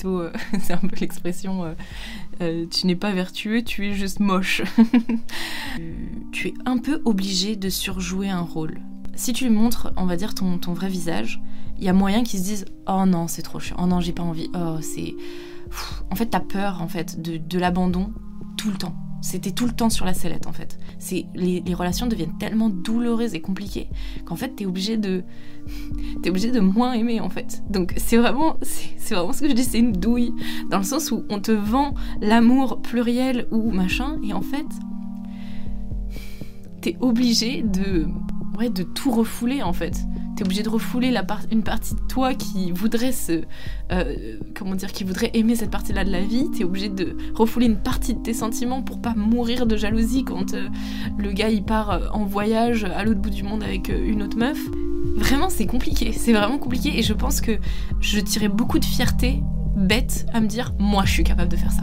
plutôt, c'est un peu l'expression, tu n'es pas vertueux, tu es juste moche. tu es un peu obligé de surjouer un rôle. Si tu montres, on va dire, ton, vrai visage, il y a moyen qu'ils se disent Oh non, c'est trop chiant, oh non, j'ai pas envie, oh c'est. En fait, t'as peur en fait de l'abandon tout le temps. C'était tout le temps sur la sellette en fait. C'est les, relations deviennent tellement douloureuses et compliquées qu'en fait t'es obligé de t'es obligé de moins aimer en fait. Donc c'est vraiment c'est vraiment ce que je dis, c'est une douille dans le sens où on te vend l'amour pluriel ou machin et en fait t'es obligé de ouais de tout refouler en fait t'es obligé de refouler une partie de toi qui voudrait se, euh, comment dire, qui voudrait aimer cette partie-là de la vie. T'es obligé de refouler une partie de tes sentiments pour pas mourir de jalousie quand euh, le gars il part euh, en voyage à l'autre bout du monde avec une autre meuf. Vraiment, c'est compliqué. C'est vraiment compliqué et je pense que je tirais beaucoup de fierté bête à me dire, moi, je suis capable de faire ça.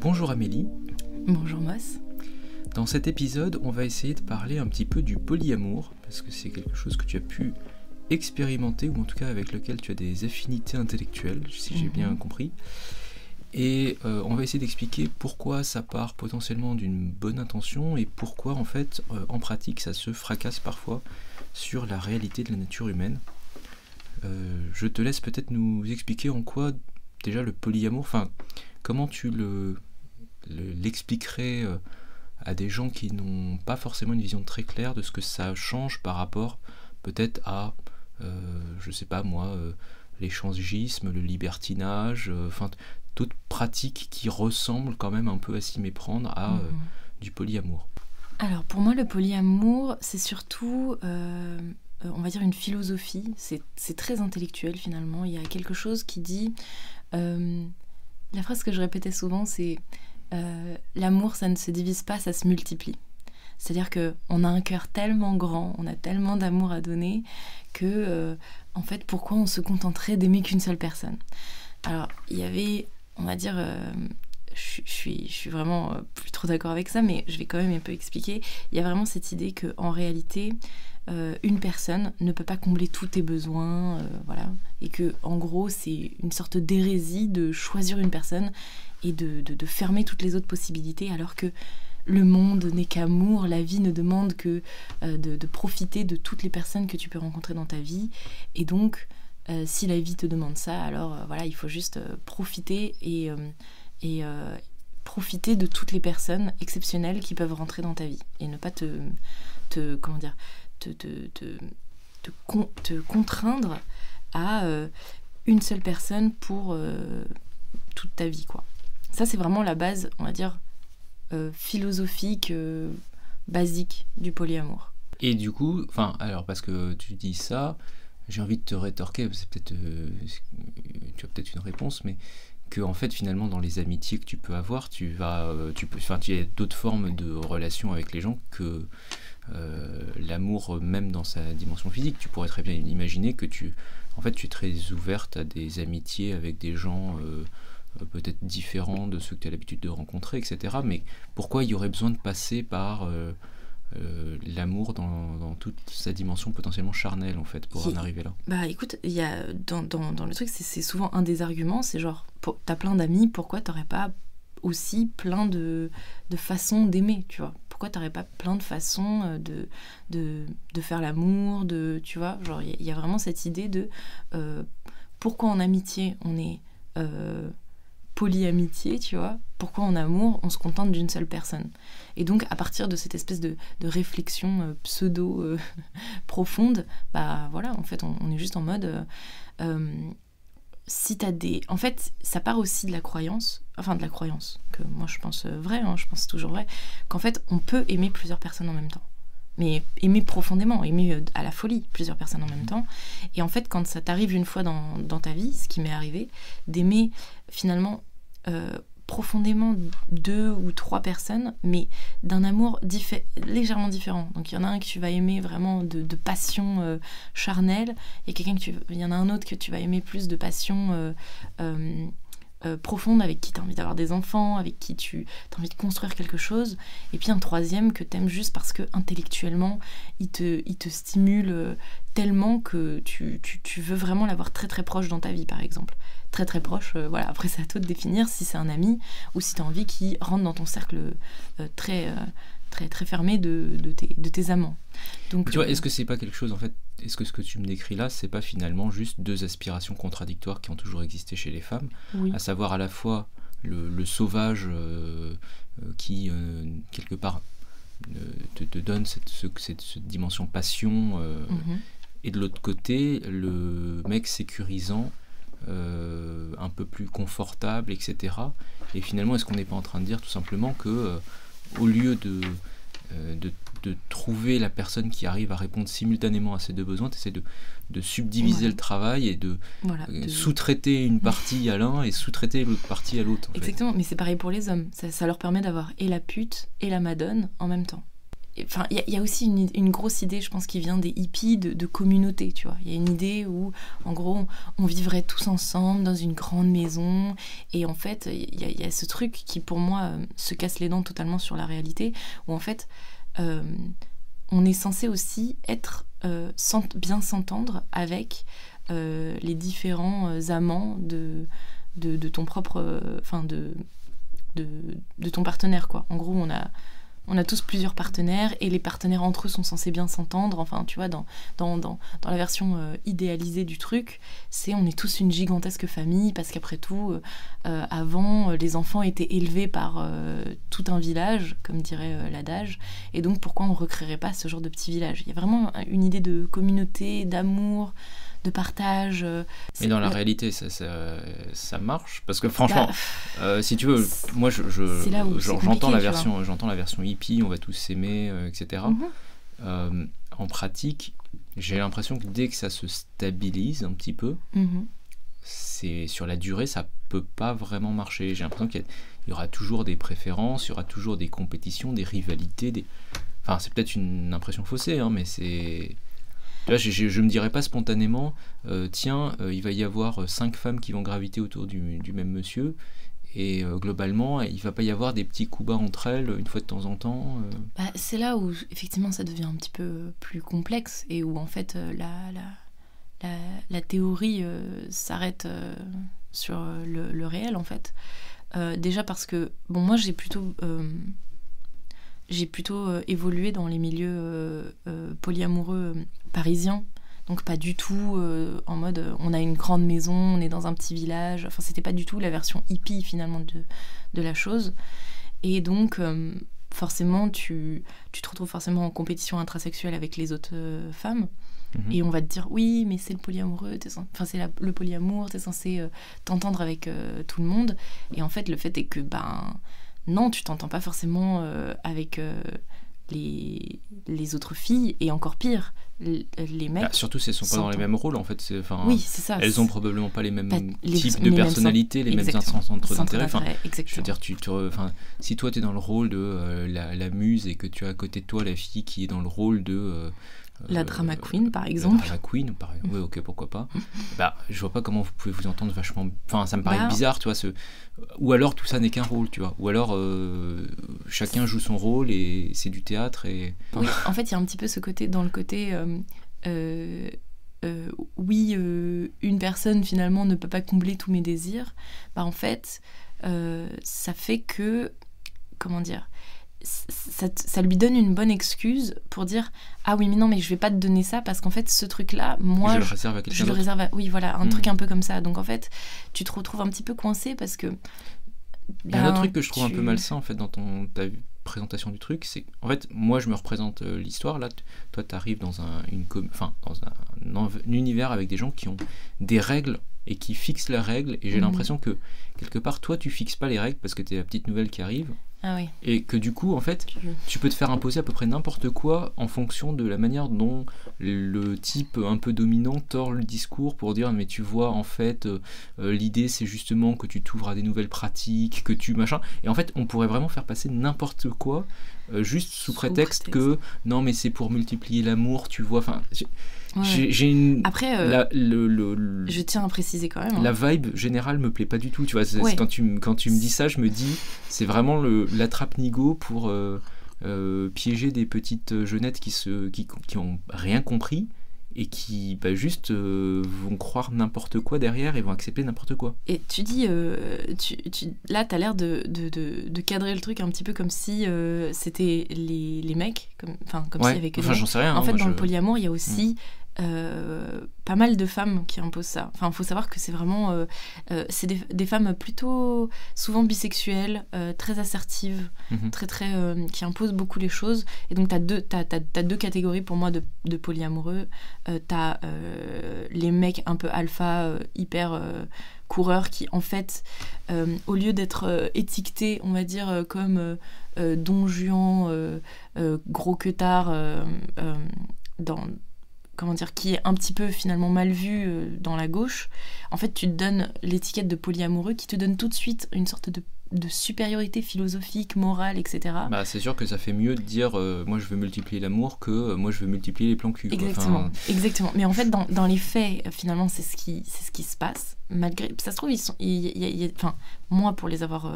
Bonjour Amélie. Bonjour Moss. Dans cet épisode, on va essayer de parler un petit peu du polyamour, parce que c'est quelque chose que tu as pu expérimenter, ou en tout cas avec lequel tu as des affinités intellectuelles, si j'ai bien mhm. compris. Et euh, on va essayer d'expliquer pourquoi ça part potentiellement d'une bonne intention et pourquoi en fait euh, en pratique ça se fracasse parfois sur la réalité de la nature humaine. Euh, je te laisse peut-être nous expliquer en quoi déjà le polyamour, enfin comment tu le l'expliquerait euh, à des gens qui n'ont pas forcément une vision très claire de ce que ça change par rapport peut-être à, euh, je sais pas moi, euh, l'échangisme, le libertinage, enfin toute pratique qui ressemble quand même un peu à s'y méprendre à mhm. du polyamour. Alors pour moi le polyamour c'est surtout on va dire une philosophie, c'est très intellectuel finalement, il y a quelque chose qui dit... la phrase que je répétais souvent c'est euh, l'amour, ça ne se divise pas, ça se multiplie. C'est-à-dire que on a un cœur tellement grand, on a tellement d'amour à donner que, euh, en fait, pourquoi on se contenterait d'aimer qu'une seule personne? Alors, il y avait, on va dire, euh, je, suis, je suis vraiment plus trop d'accord avec ça, mais je vais quand même un peu expliquer. Il y a vraiment cette idée que, en réalité, une personne ne peut pas combler tous tes besoins, voilà, et que, en gros, c'est une sorte d'hérésie de choisir une personne et de, de, fermer toutes les autres possibilités alors que le monde n'est qu'amour, la vie ne demande que euh, de, profiter de toutes les personnes que tu peux rencontrer dans ta vie. Et donc, euh, si la vie te demande ça, alors euh, voilà, il faut juste profiter et, et profiter de toutes les personnes exceptionnelles qui peuvent rentrer dans ta vie et ne pas te, te comment dire, te, te, te, te, contraindre à une seule personne pour toute ta vie, quoi. Ça, c'est vraiment la base, on va dire, euh, philosophique, euh, basique du polyamour. Et du coup, enfin, alors parce que tu dis ça, j'ai envie de te rétorquer, c'est peut-être, euh, tu as peut-être une réponse, mais que en fait finalement dans les amitiés que tu peux avoir, tu vas, tu peux, enfin, tu as d'autres formes de relations avec les gens que l'amour même dans sa dimension physique. Tu pourrais très bien imaginer que tu, en fait, tu es très ouverte à des amitiés avec des gens peut-être différents de ceux que tu as l'habitude de rencontrer, etc. Mais pourquoi il y aurait besoin de passer par euh, euh, l'amour dans, toute sa dimension potentiellement charnelle, en fait, pour en arriver là? Bah écoute, y a, dans, dans, le truc, c'est souvent un des arguments, c'est genre, t'as plein d'amis, pourquoi t'aurais pas aussi plein de, de façons d'aimer, tu vois? Pourquoi t'aurais pas plein de façons de, de, de faire l'amour, de, tu vois, genre, il y, a vraiment cette idée de pourquoi en amitié on est polyamitié, tu vois, pourquoi en amour on se contente d'une seule personne? Et donc à partir de cette espèce de, réflexion euh, pseudo euh, profonde, bah voilà, en fait on, est juste en mode euh, si t'as des... En fait ça part aussi de la croyance, enfin de la croyance, que moi je pense vrai, hein, je pense toujours vrai, qu'en fait on peut aimer plusieurs personnes en même temps. Mais aimer profondément, aimer à la folie plusieurs personnes en même temps. Et en fait, quand ça t'arrive une fois dans, dans, ta vie, ce qui m'est arrivé, d'aimer finalement euh, profondément deux ou trois personnes, mais d'un amour légèrement différent. Donc il y en a un que tu vas aimer vraiment de, passion euh, charnelle, et quelqu'un que tu, il y en a un autre que tu vas aimer plus de passion euh, profonde, avec qui tu as envie d'avoir des enfants, avec qui tu as envie de construire quelque chose, et puis un troisième que tu aimes juste parce que intellectuellement, il te, il te stimule tellement que tu, tu, veux vraiment l'avoir très très proche dans ta vie, par exemple. Très très proche, euh, voilà, après c'est à toi de définir si c'est un ami ou si tu as envie qu'il rentre dans ton cercle très, très très fermé de, de, tes, de tes amants. Donc, tu vois, est-ce que c'est pas quelque chose en fait est-ce que ce que tu me décris là, c'est pas finalement juste deux aspirations contradictoires qui ont toujours existé chez les femmes, à savoir à la fois le, sauvage euh, euh, qui, euh, quelque part, te, donne cette, cette, dimension passion, mhm. et de l'autre côté, le mec sécurisant, un peu plus confortable, etc. Et finalement, est-ce qu'on n'est pas en train de dire tout simplement que, au lieu de, de de trouver la personne qui arrive à répondre simultanément à ces deux besoins, tu essaies de, de subdiviser le travail et de, euh, sous-traiter une partie à l'un et sous-traiter l'autre partie à l'autre. Exactement, mais c'est pareil pour les hommes. Ça, leur permet d'avoir et la pute et la madone en même temps. Enfin, il y, a aussi une, grosse idée, je pense, qui vient des hippies de, communauté, tu vois. Il y a une idée où, en gros, on vivrait tous ensemble dans une grande maison. Et en fait, il y, a ce truc qui, pour moi, euh, se casse les dents totalement sur la réalité, où en fait, euh, on est censé aussi être euh, bien s'entendre avec les différents amants de, ton propre, enfin de, de, de, ton partenaire quoi. En gros, on a on a tous plusieurs partenaires et les partenaires entre eux sont censés bien s'entendre. Enfin, tu vois, dans, dans, dans, la version euh, idéalisée du truc, c'est on est tous une gigantesque famille parce qu'après tout, euh, euh, avant, les enfants étaient élevés par tout un village, comme dirait l'adage. Et donc, pourquoi on ne recréerait pas ce genre de petit village? Il y a vraiment une idée de communauté, d'amour de partage. Euh, Mais dans la réalité, ça, ça, marche Parce que franchement, bah, euh, si tu veux, moi je, j'entends la version, j'entends la version hippie, on va tous s'aimer, euh, etc. Mhm. en pratique, j'ai l'impression que dès que ça se stabilise un petit peu, mhm. c'est sur la durée, ça peut pas vraiment marcher. J'ai l'impression qu'il y, aura toujours des préférences, il y aura toujours des compétitions, des rivalités, des. Enfin, c'est peut-être une impression faussée, hein, mais c'est je, ne me dirais pas spontanément, euh, tiens, euh, il va y avoir euh, cinq femmes qui vont graviter autour du, même monsieur, et globalement, il va pas y avoir des petits coups bas entre elles une fois de temps en temps. Bah, c'est là où effectivement ça devient un petit peu plus complexe et où en fait la, la, la, théorie s'arrête sur le, le, réel en fait. déjà parce que, bon, moi j'ai plutôt j'ai plutôt euh, évolué dans les milieux euh, euh, polyamoureux parisiens. Donc pas du tout en mode on a une grande maison, on est dans un petit village. Enfin c'était pas du tout la version hippie finalement de, de la chose. Et donc forcément tu, tu, te retrouves forcément en compétition intrasexuelle avec les autres femmes. Mhm. Et on va te dire oui mais c'est le polyamoureux, enfin c'est le polyamour, t'es censé t'entendre avec tout le monde. Et en fait le fait est que ben non, tu t'entends pas forcément euh, avec euh, les, les, autres filles, et encore pire, les, mecs. Bah, surtout si elles sont pas dans les mêmes rôles, en fait. Oui, c'est ça. Elles ont probablement pas les mêmes types de personnalités, les mêmes centres d'intérêt. Enfin, je veux dire, tu, enfin, si toi tu es dans le rôle de euh, la, la, muse et que tu as à côté de toi la fille qui est dans le rôle de la drama queen, par exemple. La drama queen, par exemple. Oui, ok, pourquoi pas. bah, je vois pas comment vous pouvez vous entendre vachement. Enfin, ça me paraît bah. bizarre, tu vois. Ce... Ou alors tout ça n'est qu'un rôle, tu vois. Ou alors euh, chacun joue son rôle et c'est du théâtre. Et... Oui, en fait, il y a un petit peu ce côté, dans le côté. Euh, euh, oui, une personne finalement ne peut pas combler tous mes désirs. Bah, en fait, ça fait que. Comment dire ça, lui donne une bonne excuse pour dire ah oui mais non mais je vais pas te donner ça parce qu'en fait ce truc là moi je, le réserve à je le réserve oui voilà un truc un peu comme ça. Donc en fait tu te retrouves un petit peu coincé parce que il y a un autre ben, truc que je trouve un peu malsain en fait dans ton ta présentation du truc c'est en fait moi je me représente euh, l'histoire. Là toi tu arrives dans un une enfin dans un, univers avec des gens qui ont des règles et qui fixent les règles. Et j'ai hmm. l'impression que quelque part toi tu fixes pas les règles parce que tu es la petite nouvelle qui arrive Ah oui. Et que du coup, en fait, tu peux te faire imposer à peu près n'importe quoi en fonction de la manière dont le type un peu dominant tord le discours pour dire mais tu vois en fait euh, euh, l'idée c'est justement que tu t'ouvres à des nouvelles pratiques, que tu machin et en fait on pourrait vraiment faire passer n'importe quoi euh, juste sous, prétexte, que non mais c'est pour multiplier l'amour, tu vois. Enfin, j'ai une. Après, le, je tiens à préciser quand même. Hein. La vibe générale me plaît pas du tout, tu vois. Quand, tu, quand tu me dis ça, je me dis c'est vraiment l'attrape-nigo pour euh, euh, piéger des petites jeunettes qui, se, qui, qui ont rien compris et qui bah, juste euh, vont croire n'importe quoi derrière et vont accepter n'importe quoi. Et tu dis, euh, tu, tu, là, tu as l'air de, de, de, cadrer le truc un petit peu comme si euh, c'était les, les, mecs, comme, comme ouais. s'il y avait que enfin, j'en sais rien. En hein, fait, dans le polyamour, il y a aussi mm. Euh, pas mal de femmes qui imposent ça. Enfin, il faut savoir que c'est vraiment... Euh, euh, c'est des, femmes plutôt souvent bisexuelles, très assertives, mhm. très, très, qui imposent beaucoup les choses. Et donc, tu as, deux, as, deux catégories pour moi de, de polyamoureux. tu as les mecs un peu alpha, hyper coureurs qui, en fait, au lieu d'être étiquetés, on va dire, comme don Juan, gros queutard, dans comment dire, qui est un petit peu finalement mal vu euh, dans la gauche, en fait, tu te donnes l'étiquette de polyamoureux qui te donne tout de suite une sorte de, supériorité philosophique, morale, etc. Bah, c'est sûr que ça fait mieux de dire euh, moi je veux multiplier l'amour que euh, moi je veux multiplier les plans cul. Exactement, exactement. Mais en fait, dans, dans les faits, finalement, c'est ce, qui, c'est ce qui se passe. Malgré, ça se trouve, ils sont, enfin, moi pour les avoir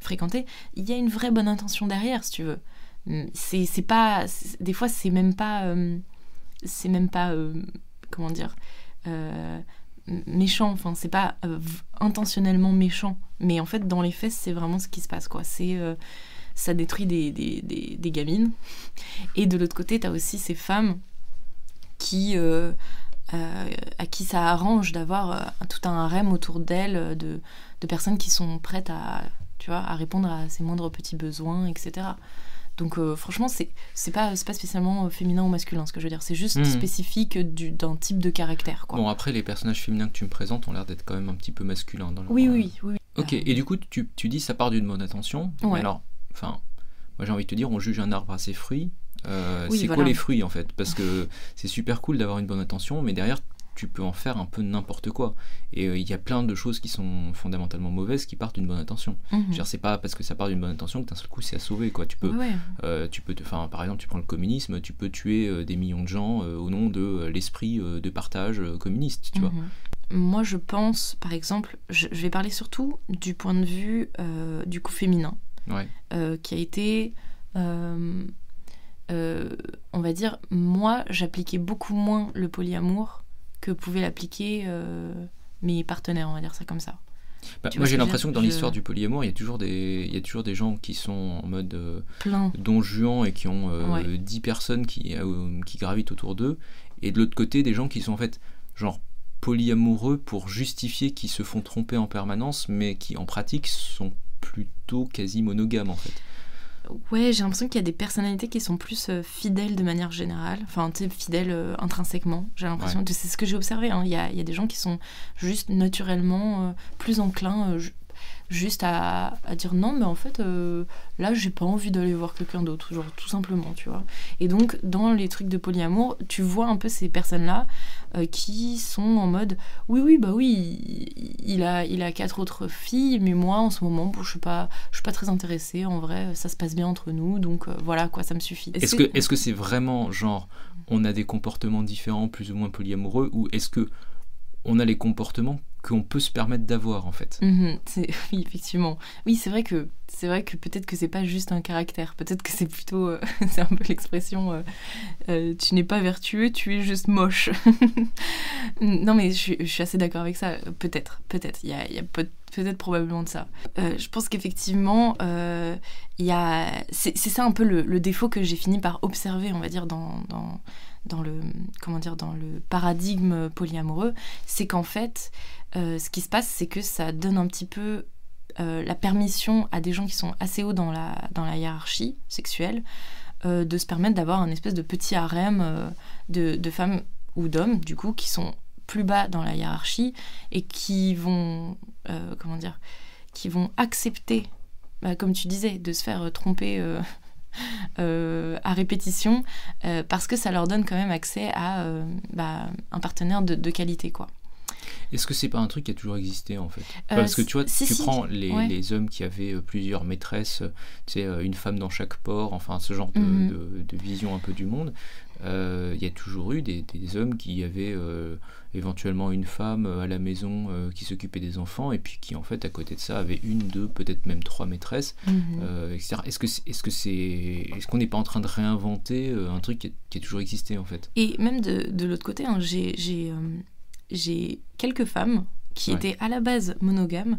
fréquentés, il y a une vraie bonne intention derrière, si tu veux. Hum, c'est, c'est pas, des fois, c'est même pas c'est même pas euh, comment dire euh, méchant. Enfin c'est pas euh, intentionnellement méchant. Mais en fait dans les faits c'est vraiment ce qui se passe quoi. C'est ça détruit des, des, des, gamines. Et de l'autre côté tu as aussi ces femmes qui à qui ça arrange d'avoir tout un harem autour d'elles de, de, personnes qui sont prêtes à tu vois à répondre à ses moindres petits besoins etc donc euh, franchement, c'est c'est pas, pas spécialement euh, féminin ou masculin ce que je veux dire, c'est juste hmm. spécifique d'un type de caractère. Quoi. Bon, après, les personnages féminins que tu me présentes ont l'air d'être quand même un petit peu masculins. Dans oui, oui, oui, oui, Ok, et du coup, tu, tu dis ça part d'une bonne attention. Ouais. alors, enfin, moi j'ai envie de te dire, on juge un arbre à ses fruits. Euh, c'est quoi les fruits en fait Parce que c'est super cool d'avoir une bonne attention, mais derrière, tu peux en faire un peu n'importe quoi. Et euh, il y a plein de choses qui sont fondamentalement mauvaises qui partent d'une bonne intention. Mm C'est pas parce que ça part d'une bonne intention que d'un seul coup c'est à sauver. Quoi. Tu peux, euh, tu peux te, par exemple, tu prends le communisme, tu peux tuer euh, des millions de gens au nom de l'esprit de partage communiste. Tu vois. Mhm. Moi, je pense, par exemple, je, vais parler surtout du point de vue du coup féminin, qui a été on va dire, moi, j'appliquais beaucoup moins le polyamour que pouvaient l'appliquer euh, mes partenaires, on va dire ça comme ça. Bah, moi j'ai l'impression que dans l'histoire du polyamour, il y, a toujours des, il y a toujours des gens qui sont en mode euh, Plein. don Juan et qui ont euh, 10 personnes qui, euh, qui gravitent autour d'eux. Et de l'autre côté, des gens qui sont en fait genre polyamoureux pour justifier qu'ils se font tromper en permanence, mais qui en pratique sont plutôt quasi monogames en fait. Ouais, j'ai l'impression qu'il y a des personnalités qui sont plus euh, fidèles de manière générale, enfin, tu sais, fidèles euh, intrinsèquement. J'ai l'impression, que c'est ce que j'ai observé. Hein. Il y, a, y, a, des gens qui sont juste naturellement euh, plus enclins juste à, dire non, mais en fait, euh, là, j'ai pas envie d'aller voir quelqu'un d'autre, genre tout simplement, tu vois. Et donc, dans les trucs de polyamour, tu vois un peu ces personnes-là euh, qui sont en mode oui, oui, bah oui, il a, il a quatre autres filles, mais moi, en ce moment, bon, je suis pas, je suis pas très intéressée. En vrai, ça se passe bien entre nous, donc euh, voilà, quoi, ça me suffit. Est-ce que, est-ce que c'est vraiment genre, on a des comportements différents, plus ou moins polyamoureux, ou est-ce que on a les comportements qu'on peut se permettre d'avoir en fait. Mhm, oui, effectivement. Oui, c'est vrai que c'est vrai que peut-être que c'est pas juste un caractère. Peut-être que c'est plutôt, euh, c'est un peu l'expression, euh, euh, tu n'es pas vertueux, tu es juste moche. non, mais je, suis assez d'accord avec ça. Peut-être, peut-être. Il y a, peut-être probablement de ça. je pense qu'effectivement, y a, c'est ça un peu le, défaut que j'ai fini par observer, on va dire, dans, dans dans le comment dire dans le paradigme polyamoureux, c'est qu'en fait, euh, ce qui se passe, c'est que ça donne un petit peu euh, la permission à des gens qui sont assez hauts dans la, dans la hiérarchie sexuelle euh, de se permettre d'avoir un espèce de petit harem de, de, femmes ou d'hommes, du coup, qui sont plus bas dans la hiérarchie et qui vont, comment dire, qui vont accepter bah, comme tu disais, de se faire tromper à répétition, parce que ça leur donne quand même accès à bah, un partenaire de, de qualité, quoi. Est-ce que c'est pas un truc qui a toujours existé en fait? Euh, Parce que tu vois, tu prends les, hommes qui avaient euh, plusieurs maîtresses, tu sais, euh, une femme dans chaque port, enfin ce genre de, mhm. vision un peu du monde. Il y a toujours eu des, hommes qui avaient éventuellement une femme à la maison qui s'occupait des enfants et puis qui en fait à côté de ça avait une, deux, peut-être même trois maîtresses, mhm. etc. Est-ce que est-ce que c'est est-ce qu'on n'est pas en train de réinventer un truc qui a, toujours existé en fait? Et même de, de l'autre côté, hein, j'ai j'ai quelques femmes qui étaient à la base monogames,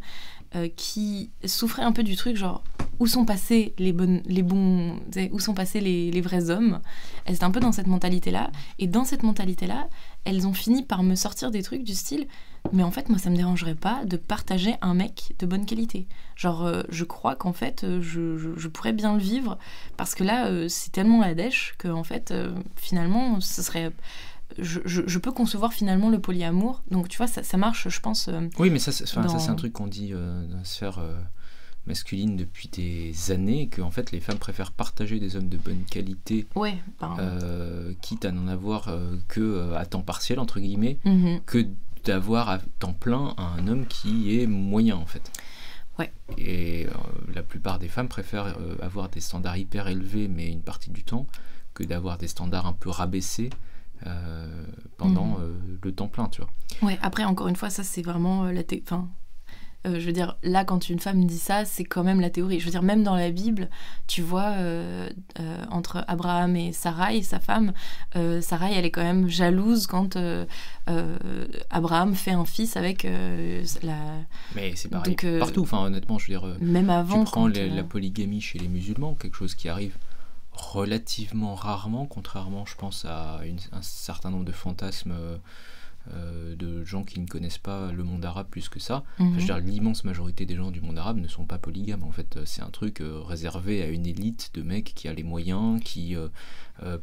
euh, qui souffraient un peu du truc genre où sont passés les, bonnes, les bons, où sont passés les, les, vrais hommes? Elles étaient un peu dans cette mentalité-là, et dans cette mentalité-là, elles ont fini par me sortir des trucs du style. Mais en fait, moi, ça me dérangerait pas de partager un mec de bonne qualité. Genre, euh, je crois qu'en fait, euh, je, je, pourrais bien le vivre parce que là, c'est tellement la dèche que en fait, finalement, ce serait je, peux concevoir finalement le polyamour. Donc tu vois, ça, marche, je pense. Euh, oui, mais ça, c'est un truc qu'on dit euh, dans la sphère euh, masculine depuis des années, que en fait les femmes préfèrent partager des hommes de bonne qualité, ouais, quitte à n'en avoir que à temps partiel entre guillemets, mhm. que d'avoir à temps plein un homme qui est moyen en fait. Ouais. Et la plupart des femmes préfèrent avoir des standards hyper élevés, mais une partie du temps, que d'avoir des standards un peu rabaissés euh, pendant mhm. euh, le temps plein, tu vois. Ouais, après, encore une fois, ça, c'est vraiment euh, la... Enfin, je veux dire, là, quand une femme dit ça, c'est quand même la théorie. Je veux dire, même dans la Bible, tu vois, entre Abraham et Sarai, sa femme, Sarai, elle est quand même jalouse quand Abraham fait un fils avec la. Mais c'est pareil partout. Enfin, honnêtement, je veux dire. Même avant. Tu prends la polygamie chez les musulmans, quelque chose qui arrive relativement rarement, contrairement, je pense, à un certain nombre de fantasmes euh, euh, de gens qui ne connaissent pas le monde arabe plus que ça. je veux mhm. dire, l'immense majorité des gens du monde arabe ne sont pas polygames. En fait, c'est un truc euh, réservé à une élite de mecs qui a les moyens, qui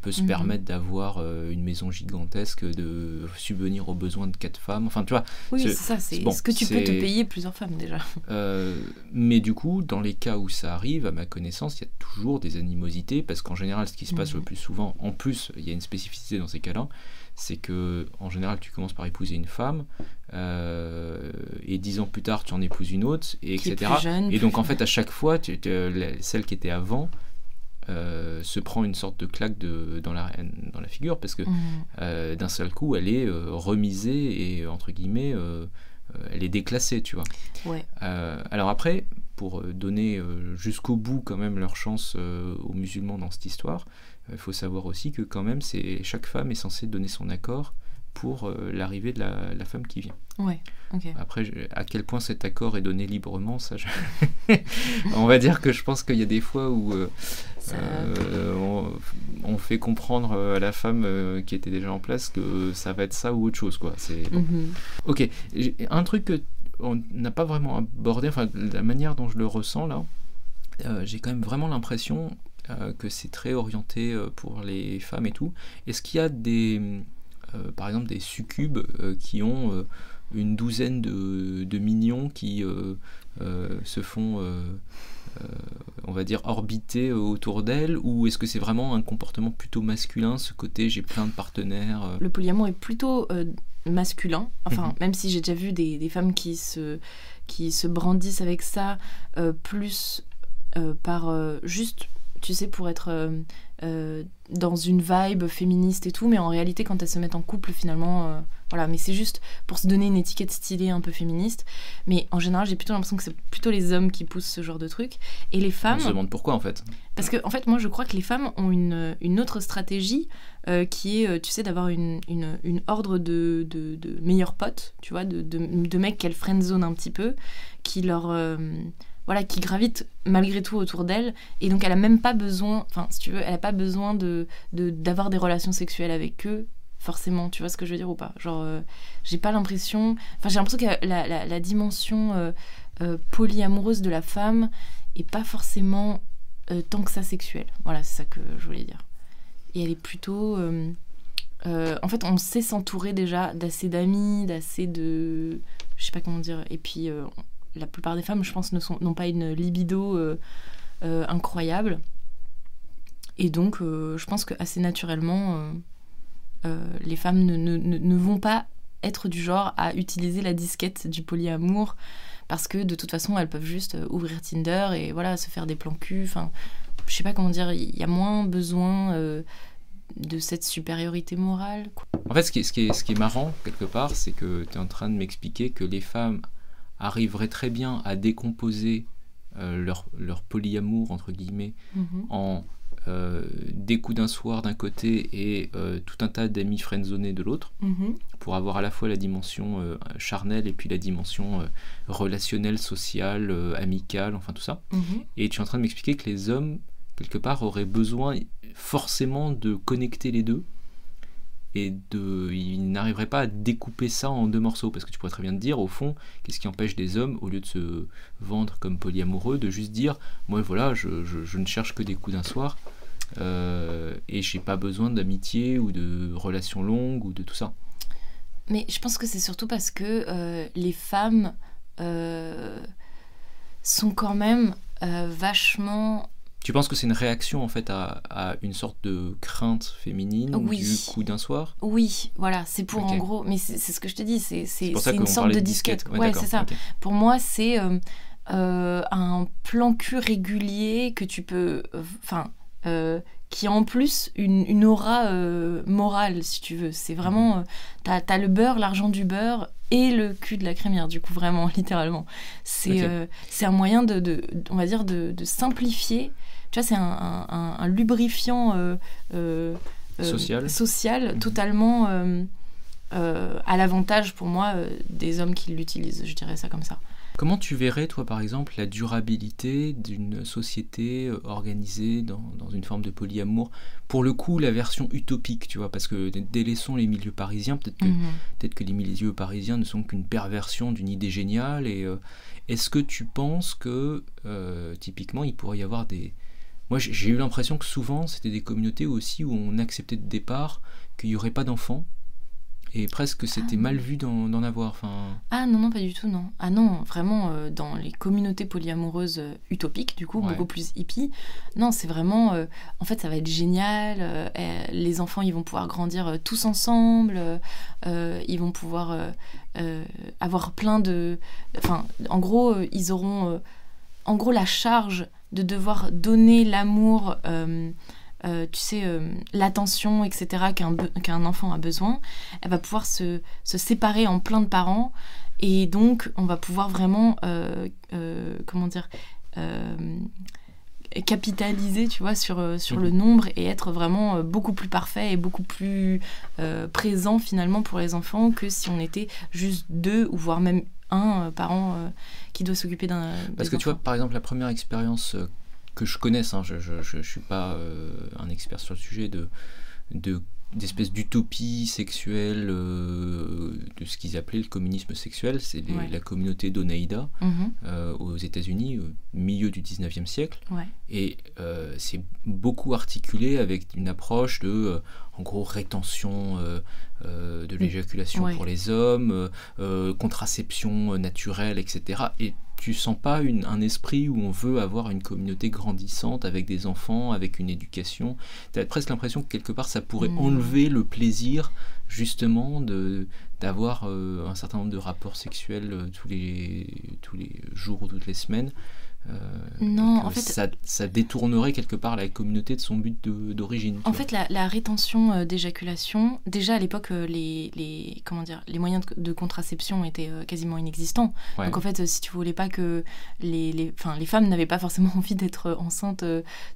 peut se mhm. permettre d'avoir une maison gigantesque, de subvenir aux besoins de quatre femmes. Enfin, tu vois. Oui, c'est ça. C'est ce que tu peux te payer plusieurs femmes déjà? mais du coup, dans les cas où ça arrive, à ma connaissance, il y a toujours des animosités parce qu'en général, ce qui se passe mhm. le plus souvent, en plus, il y a une spécificité dans ces cas-là c'est que en général tu commences par épouser une femme euh, et dix ans plus tard tu en épouses une autre et etc et donc en fait à chaque fois tu, celle qui était avant euh, se prend une sorte de claque de, dans, la, dans la figure parce que mmh. euh, d'un seul coup elle est remisée et entre guillemets elle est déclassée tu vois ouais. alors après pour donner jusqu'au bout quand même leur chance aux musulmans dans cette histoire il faut savoir aussi que quand même, c'est chaque femme est censée donner son accord pour euh, l'arrivée de la, femme qui vient. Ouais, Après, à quel point cet accord est donné librement, ça, on va dire que je pense qu'il y a des fois où euh, euh, on, fait comprendre à la femme qui était déjà en place que ça va être ça ou autre chose, quoi. C'est mhm. ok. Un truc que on n'a pas vraiment abordé, enfin la manière dont je le ressens là, j'ai quand même vraiment l'impression euh, que c'est très orienté euh, pour les femmes et tout. Est-ce qu'il y a des, euh, par exemple, des succubes qui ont une douzaine de, de mignons qui se font on va dire, orbiter autour d'elle Ou est-ce que c'est vraiment un comportement plutôt masculin, ce côté j'ai plein de partenaires Le polyamour est plutôt masculin. Enfin, mhm. même si j'ai déjà vu des, des, femmes qui se, qui se brandissent avec ça, plus par juste tu sais, pour être euh, euh, dans une vibe féministe et tout, mais en réalité, quand elles se mettent en couple, finalement, euh, voilà, mais c'est juste pour se donner une étiquette stylée un peu féministe. Mais en général, j'ai plutôt l'impression que c'est plutôt les hommes qui poussent ce genre de truc. Et les femmes. On se demande pourquoi en fait. Parce que, en fait, moi, je crois que les femmes ont une, une autre stratégie qui est, tu sais, d'avoir une, une, une, ordre de, de, de, meilleurs potes, tu vois, de, de, de mecs qu'elles friendzone un petit peu, qui leur voilà, qui gravitent malgré tout autour d'elle. Et donc, elle a même pas besoin, enfin, si tu veux, elle a pas besoin de d'avoir des relations sexuelles avec eux, forcément. Tu vois ce que je veux dire ou pas? Genre, euh, j'ai pas l'impression. Enfin, j'ai l'impression que la, la, dimension euh, euh, polyamoureuse de la femme est pas forcément tant que ça sexuelle. Voilà, c'est ça que je voulais dire. Et elle est plutôt. en fait, on sait s'entourer déjà d'assez d'amis, d'assez de. Je sais pas comment dire. Et puis la plupart des femmes, je pense, n'ont pas une libido incroyable. Et donc, je pense que assez naturellement, les femmes ne, vont pas être du genre à utiliser la disquette du polyamour parce que de toute façon, elles peuvent juste ouvrir Tinder et voilà, se faire des plans cul. Enfin, je sais pas comment dire, il y a moins besoin de cette supériorité morale. En fait, ce qui, est, ce, qui est, ce qui est marrant, quelque part, c'est que tu es en train de m'expliquer que les femmes arriveraient très bien à décomposer euh, leur, leur, polyamour, entre guillemets, mhm. en euh, des coups d'un soir d'un côté et euh, tout un tas d'amis friendzonés de l'autre, mhm. pour avoir à la fois la dimension charnelle et puis la dimension relationnelle, sociale, amicale, enfin tout ça. Mhm. Et tu es en train de m'expliquer que les hommes, quelque part, auraient besoin forcément de connecter les deux et de, il n'arriverait pas à découper ça en deux morceaux parce que tu pourrais très bien te dire au fond qu'est-ce qui empêche des hommes au lieu de se vendre comme polyamoureux de juste dire moi voilà je, je, ne cherche que des coups d'un soir euh, et j'ai pas besoin d'amitié ou de relations longues ou de tout ça. Mais je pense que c'est surtout parce que euh, les femmes euh, sont quand même euh, vachement tu penses que c'est une réaction en fait à, une sorte de crainte féminine du coup d'un soir? Oui, voilà, c'est pour en gros, mais c'est ce que je te dis, c'est une sorte de disquette. Ouais, c'est ça. Pour moi, c'est euh, euh, un plan cul régulier que tu peux, enfin, euh, qui a en plus une, aura morale, si tu veux. C'est vraiment, mhm. t'as as le beurre, l'argent du beurre et le cul de la crémière, du coup, vraiment, littéralement. C'est c'est un moyen de, de, on va dire, de, de simplifier tu vois, c'est un, lubrifiant euh, euh, euh, social, social mhm. totalement à l'avantage pour moi des hommes qui l'utilisent, je dirais ça comme ça. Comment tu verrais, toi, par exemple, la durabilité d'une société organisée dans, une forme de polyamour? Pour le coup, la version utopique, tu vois, parce que délaissons les milieux parisiens, peut-être que, mhm. peut que les milieux parisiens ne sont qu'une perversion d'une idée géniale. Et est-ce que tu penses que, typiquement, il pourrait y avoir des, moi, j'ai eu l'impression que souvent, c'était des communautés aussi où on acceptait de départ qu'il n'y aurait pas d'enfants. Et presque c'était ah. mal vu d'en avoir. Enfin... Ah non, non, pas du tout, non. Ah non, vraiment, euh, dans les communautés polyamoureuses euh, utopiques, du coup, beaucoup plus hippie, non, c'est vraiment. Euh, en fait, ça va être génial. les enfants, ils vont pouvoir grandir tous ensemble. ils vont pouvoir avoir plein de. Enfin, en gros, ils auront. en gros, la charge de devoir donner l'amour, euh, euh, tu sais, euh, l'attention, etc., qu'un enfant a besoin, elle va pouvoir se, séparer en plein de parents. Et donc, on va pouvoir vraiment, comment dire, capitaliser, tu vois, sur, sur le mhm. nombre et être vraiment beaucoup plus parfait et beaucoup plus présent finalement pour les enfants que si on était juste deux ou voire même un parent qui doit s'occuper d'un. Parce que tu vois, par exemple, la première expérience euh, que je connaisse, hein, je ne suis pas euh, un expert sur le sujet, de, de d'espèce d'utopie sexuelle euh, de ce qu'ils appelaient le communisme sexuel. C'est la communauté d'Oneida mhm. aux États-Unis, au milieu du 19e siècle. Et c'est beaucoup articulé avec une approche de, en gros, rétention euh, de l'éjaculation pour les hommes, euh, euh, contraception naturelle, etc. Et tu sens pas un esprit où on veut avoir une communauté grandissante avec des enfants, avec une éducation. Tu as presque l'impression que quelque part ça pourrait hmm. enlever le plaisir justement de d'avoir un certain nombre de rapports sexuels tous les tous les jours ou toutes les semaines. Euh, non, en fait, ça, ça, détournerait quelque part la communauté de son but d'origine. En fait, la, rétention euh, d'éjaculation, déjà à l'époque, euh, les, les, comment dire, les moyens de, contraception étaient quasiment inexistants. Donc en fait, si tu voulais pas que les, les, les femmes n'avaient pas forcément envie d'être enceintes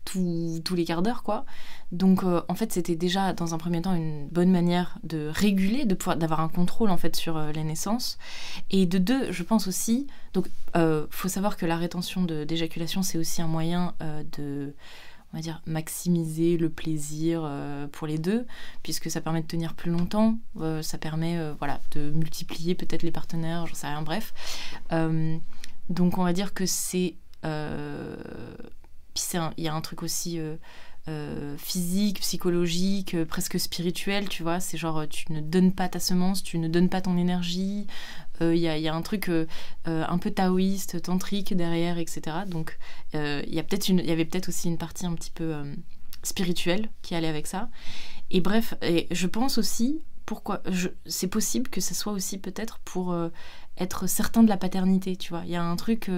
tous les quarts d'heure, quoi. Donc en fait, c'était déjà dans un premier temps une bonne manière de réguler, de pouvoir d'avoir un contrôle en fait sur les naissances. Et de deux, je pense aussi, donc faut savoir que la rétention d'éjaculation, c'est aussi un moyen euh, de on va dire maximiser le plaisir euh, pour les deux puisque ça permet de tenir plus longtemps euh, ça permet voilà de multiplier peut-être les partenaires j'en sais rien bref donc on va dire que c'est puis il y a un truc aussi euh, physique, psychologique, euh, presque spirituel, tu vois. C'est genre, tu ne donnes pas ta semence, tu ne donnes pas ton énergie. Il y, y, a un truc un peu taoïste, tantrique derrière, etc. Donc, il y, y avait peut-être aussi une partie un petit peu spirituelle qui allait avec ça. Et bref, et je pense aussi, pourquoi c'est possible que ce soit aussi peut-être pour être certain de la paternité, tu vois. Il y a un truc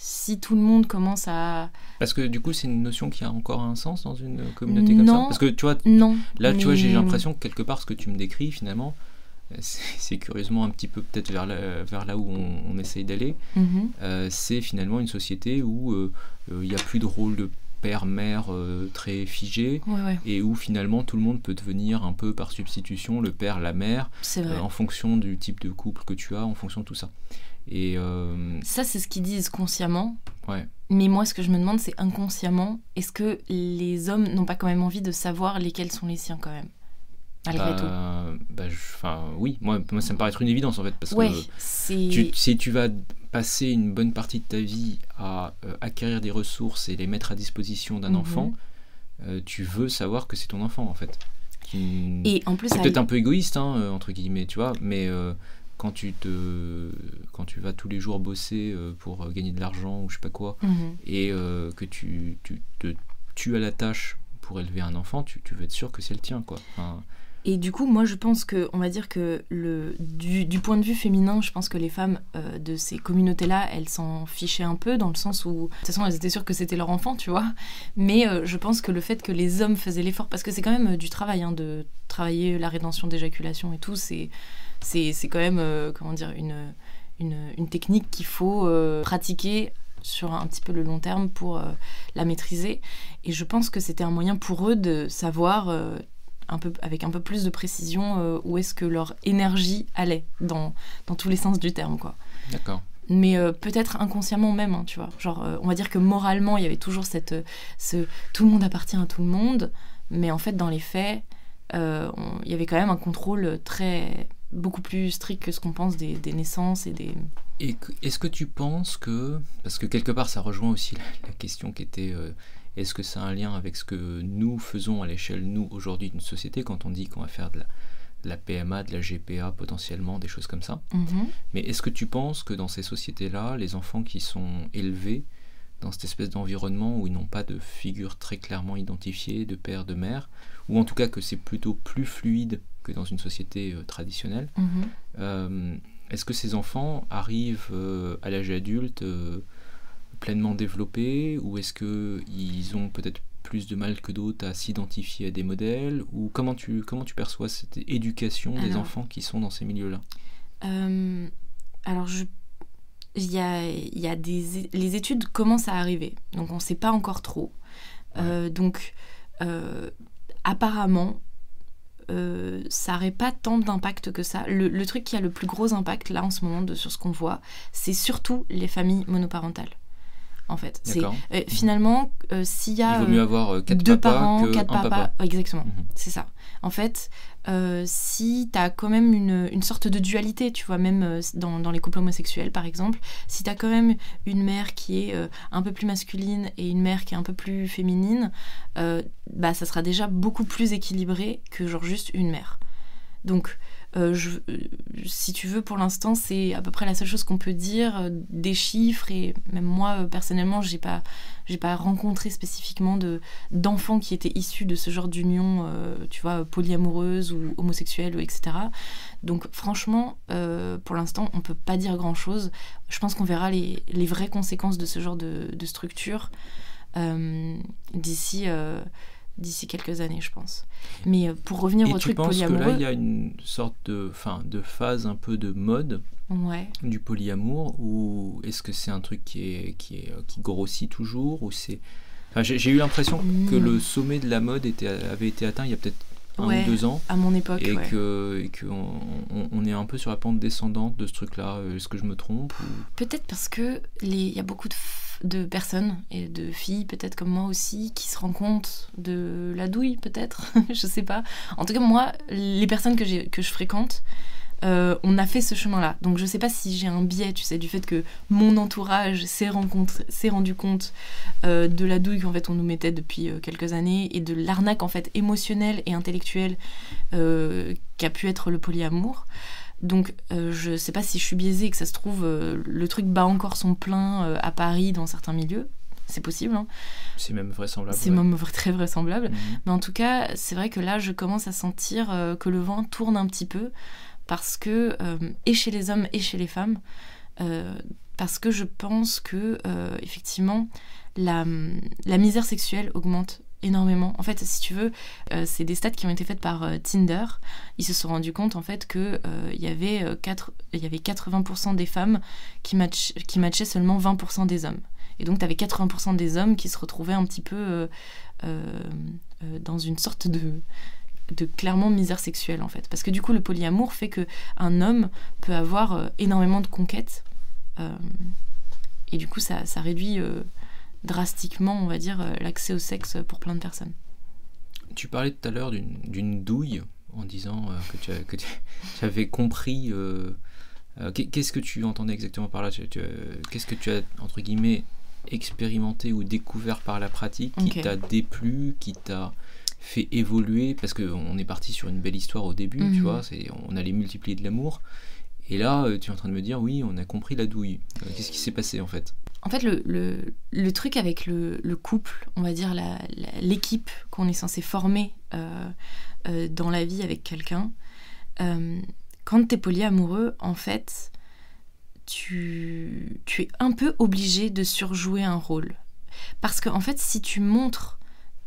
si tout le monde commence à... Parce que du coup, c'est une notion qui a encore un sens dans une communauté comme ça Parce que tu vois, non, là, tu vois, j'ai l'impression que quelque part, ce que tu me décris, finalement, c'est curieusement un petit peu peut-être vers, vers là où on, essaye d'aller. Mhm. Euh, c'est finalement une société où euh, euh, il n'y a plus de rôle de père-mère très figé et où finalement tout le monde peut devenir un peu par substitution le père, la mère, en fonction du type de couple que tu as, en fonction de tout ça. Et euh, Ça, c'est ce qu'ils disent consciemment. Ouais. Mais moi, ce que je me demande, c'est inconsciemment, est-ce que les hommes n'ont pas quand même envie de savoir lesquels sont les siens quand même Malgré tout? Bah, oui, moi, moi, ça me paraît être une évidence en fait. Parce ouais, que tu, si tu vas passer une bonne partie de ta vie à euh, acquérir des ressources et les mettre à disposition d'un mhm. enfant, euh, tu veux savoir que c'est ton enfant en fait. Et en plus, c'est peut-être un peu égoïste, hein, entre guillemets, tu vois, mais quand tu te quand tu vas tous les jours bosser euh, pour euh, gagner de l'argent ou je sais pas quoi mhm. et euh, que tu, tu te tues à la tâche pour élever un enfant tu, tu veux être sûr que c'est le tien quoi et du coup moi je pense que on va dire que le du, du point de vue féminin je pense que les femmes de ces communautés là elles s'en fichaient un peu dans le sens où de toute façon elles étaient sûres que c'était leur enfant tu vois mais je pense que le fait que les hommes faisaient l'effort parce que c'est quand même du travail hein, de travailler la rétention d'éjaculation et tout c'est c'est quand même, euh, comment dire, une, une, technique qu'il faut euh, pratiquer sur un petit peu le long terme pour euh, la maîtriser. Et je pense que c'était un moyen pour eux de savoir un peu, avec un peu plus de précision où est-ce que leur énergie allait dans, dans tous les sens du terme. quoi. D'accord. Mais peut-être inconsciemment même, hein, tu vois. Genre, on va dire que moralement, il y avait toujours cette... ce, tout le monde appartient à tout le monde, mais en fait, dans les faits, il y avait quand même un contrôle très beaucoup plus strict que ce qu'on pense des, naissances et des... Et est-ce que tu penses que, parce que quelque part ça rejoint aussi la, question qui était, euh, est-ce que ça a un lien avec ce que nous faisons à l'échelle, nous, aujourd'hui, d'une société, quand on dit qu'on va faire de la, PMA, de la GPA potentiellement, des choses comme ça. Mm-hmm. Mais est-ce que tu penses que dans ces sociétés-là, les enfants qui sont élevés dans cette espèce d'environnement où ils n'ont pas de figure très clairement identifiée, de père, de mère, ou en tout cas que c'est plutôt plus fluide dans une société euh, traditionnelle. Mhm. Euh, est-ce que ces enfants arrivent euh, à l'âge adulte pleinement développés ou est-ce qu'ils ont peut-être plus de mal que d'autres à s'identifier à des modèles ou comment tu, comment tu perçois cette éducation des enfants qui sont dans ces milieux-là? Alors, il y a, y a des les études commencent à arriver donc on ne sait pas encore trop donc apparemment euh, ça n'aurait pas tant d'impact que ça. Le, truc qui a le plus gros impact là en ce moment de, sur ce qu'on voit, c'est surtout les familles monoparentales. En fait, c'est euh, finalement euh, s'il y a Il vaut mieux avoir quatre deux papas parents, que quatre papas, papa. exactement, mhm. c'est ça. En fait, euh, si tu as quand même une, une, sorte de dualité, tu vois, même euh, dans, les couples homosexuels par exemple, si tu as quand même une mère qui est euh, un peu plus masculine et une mère qui est un peu plus féminine, bah ça sera déjà beaucoup plus équilibré que genre juste une mère. Donc, je, si tu veux, pour l'instant, c'est à peu près la seule chose qu'on peut dire, des chiffres, et même moi, personnellement, j'ai pas, j'ai pas rencontré spécifiquement de d'enfants qui étaient issus de ce genre d'union, euh, tu vois, polyamoureuse ou homosexuelle, etc. Donc franchement, euh, pour l'instant, on peut pas dire grand chose. Je pense qu'on verra les, vraies conséquences de ce genre de, structure euh, d'ici d'ici quelques années, je pense. Mais pour revenir au truc polyamoureux, que là, il y a une sorte de, fin, de phase un peu de mode du polyamour ou est-ce que c'est un truc qui est qui est qui grossit toujours ou c'est enfin, j'ai eu l'impression que le hmm. sommet de la mode était avait été atteint il y a peut-être un ou deux ans à mon époque et et que on, est un peu sur la pente descendante de ce truc là est-ce que je me trompe peut-être parce que il y a beaucoup de de personnes et de filles peut-être comme moi aussi qui se rendent compte de la douille peut-être je sais pas en tout cas moi les personnes que que je fréquente euh, on a fait ce chemin-là. Donc je sais pas si j'ai un biais, tu sais, du fait que mon entourage s'est rendu compte euh, de la douille qu'en fait on nous mettait depuis euh, quelques années et de l'arnaque en fait émotionnelle et intellectuelle qu'a pu être le polyamour. Donc je sais pas si je suis biaisée et que ça se trouve le truc bat encore son plein à Paris dans certains milieux. C'est possible. Hein. C'est même vraisemblable. C'est même très vraisemblable. Mhm. Mais en tout cas, c'est vrai que là, je commence à sentir que le vent tourne un petit peu parce que, euh, et chez les hommes et chez les femmes, euh, parce que je pense que, euh, effectivement, la, la, misère sexuelle augmente énormément. En fait, si tu veux, c'est des stats qui ont été faites par Tinder. Ils se sont rendus compte, en fait, qu'il il y, avait il y avait 80% des femmes qui, match, qui matchaient seulement 20% des hommes. Et donc, tu avais 80% des hommes qui se retrouvaient un petit peu dans une sorte de clairement misère sexuelle en fait. Parce que du coup, le polyamour fait que un homme peut avoir euh, énormément de conquêtes. Euh, et du coup, ça, réduit euh, drastiquement, on va dire, l'accès au sexe pour plein de personnes. Tu parlais tout à l'heure d'une douille en disant que, tu, que tu, avais compris. Qu'est-ce que tu entendais exactement par là? Qu'est-ce que tu as, entre guillemets, expérimenté ou découvert par la pratique qui t'a déplu, qui t'a fait évoluer? Parce qu'on est parti sur une belle histoire au début, tu mhm. vois, on allait multiplier de l'amour. Et là, euh, tu es en train de me dire, oui, on a compris la douille. Euh, qu'est-ce qui s'est passé en fait? En fait, le, le, truc avec le, le, couple, on va dire l'équipe qu'on est censé former euh, dans la vie avec quelqu'un, quand tu es polyamoureux, en fait, tu, es un peu obligé de surjouer un rôle. Parce qu'en en fait, si tu montres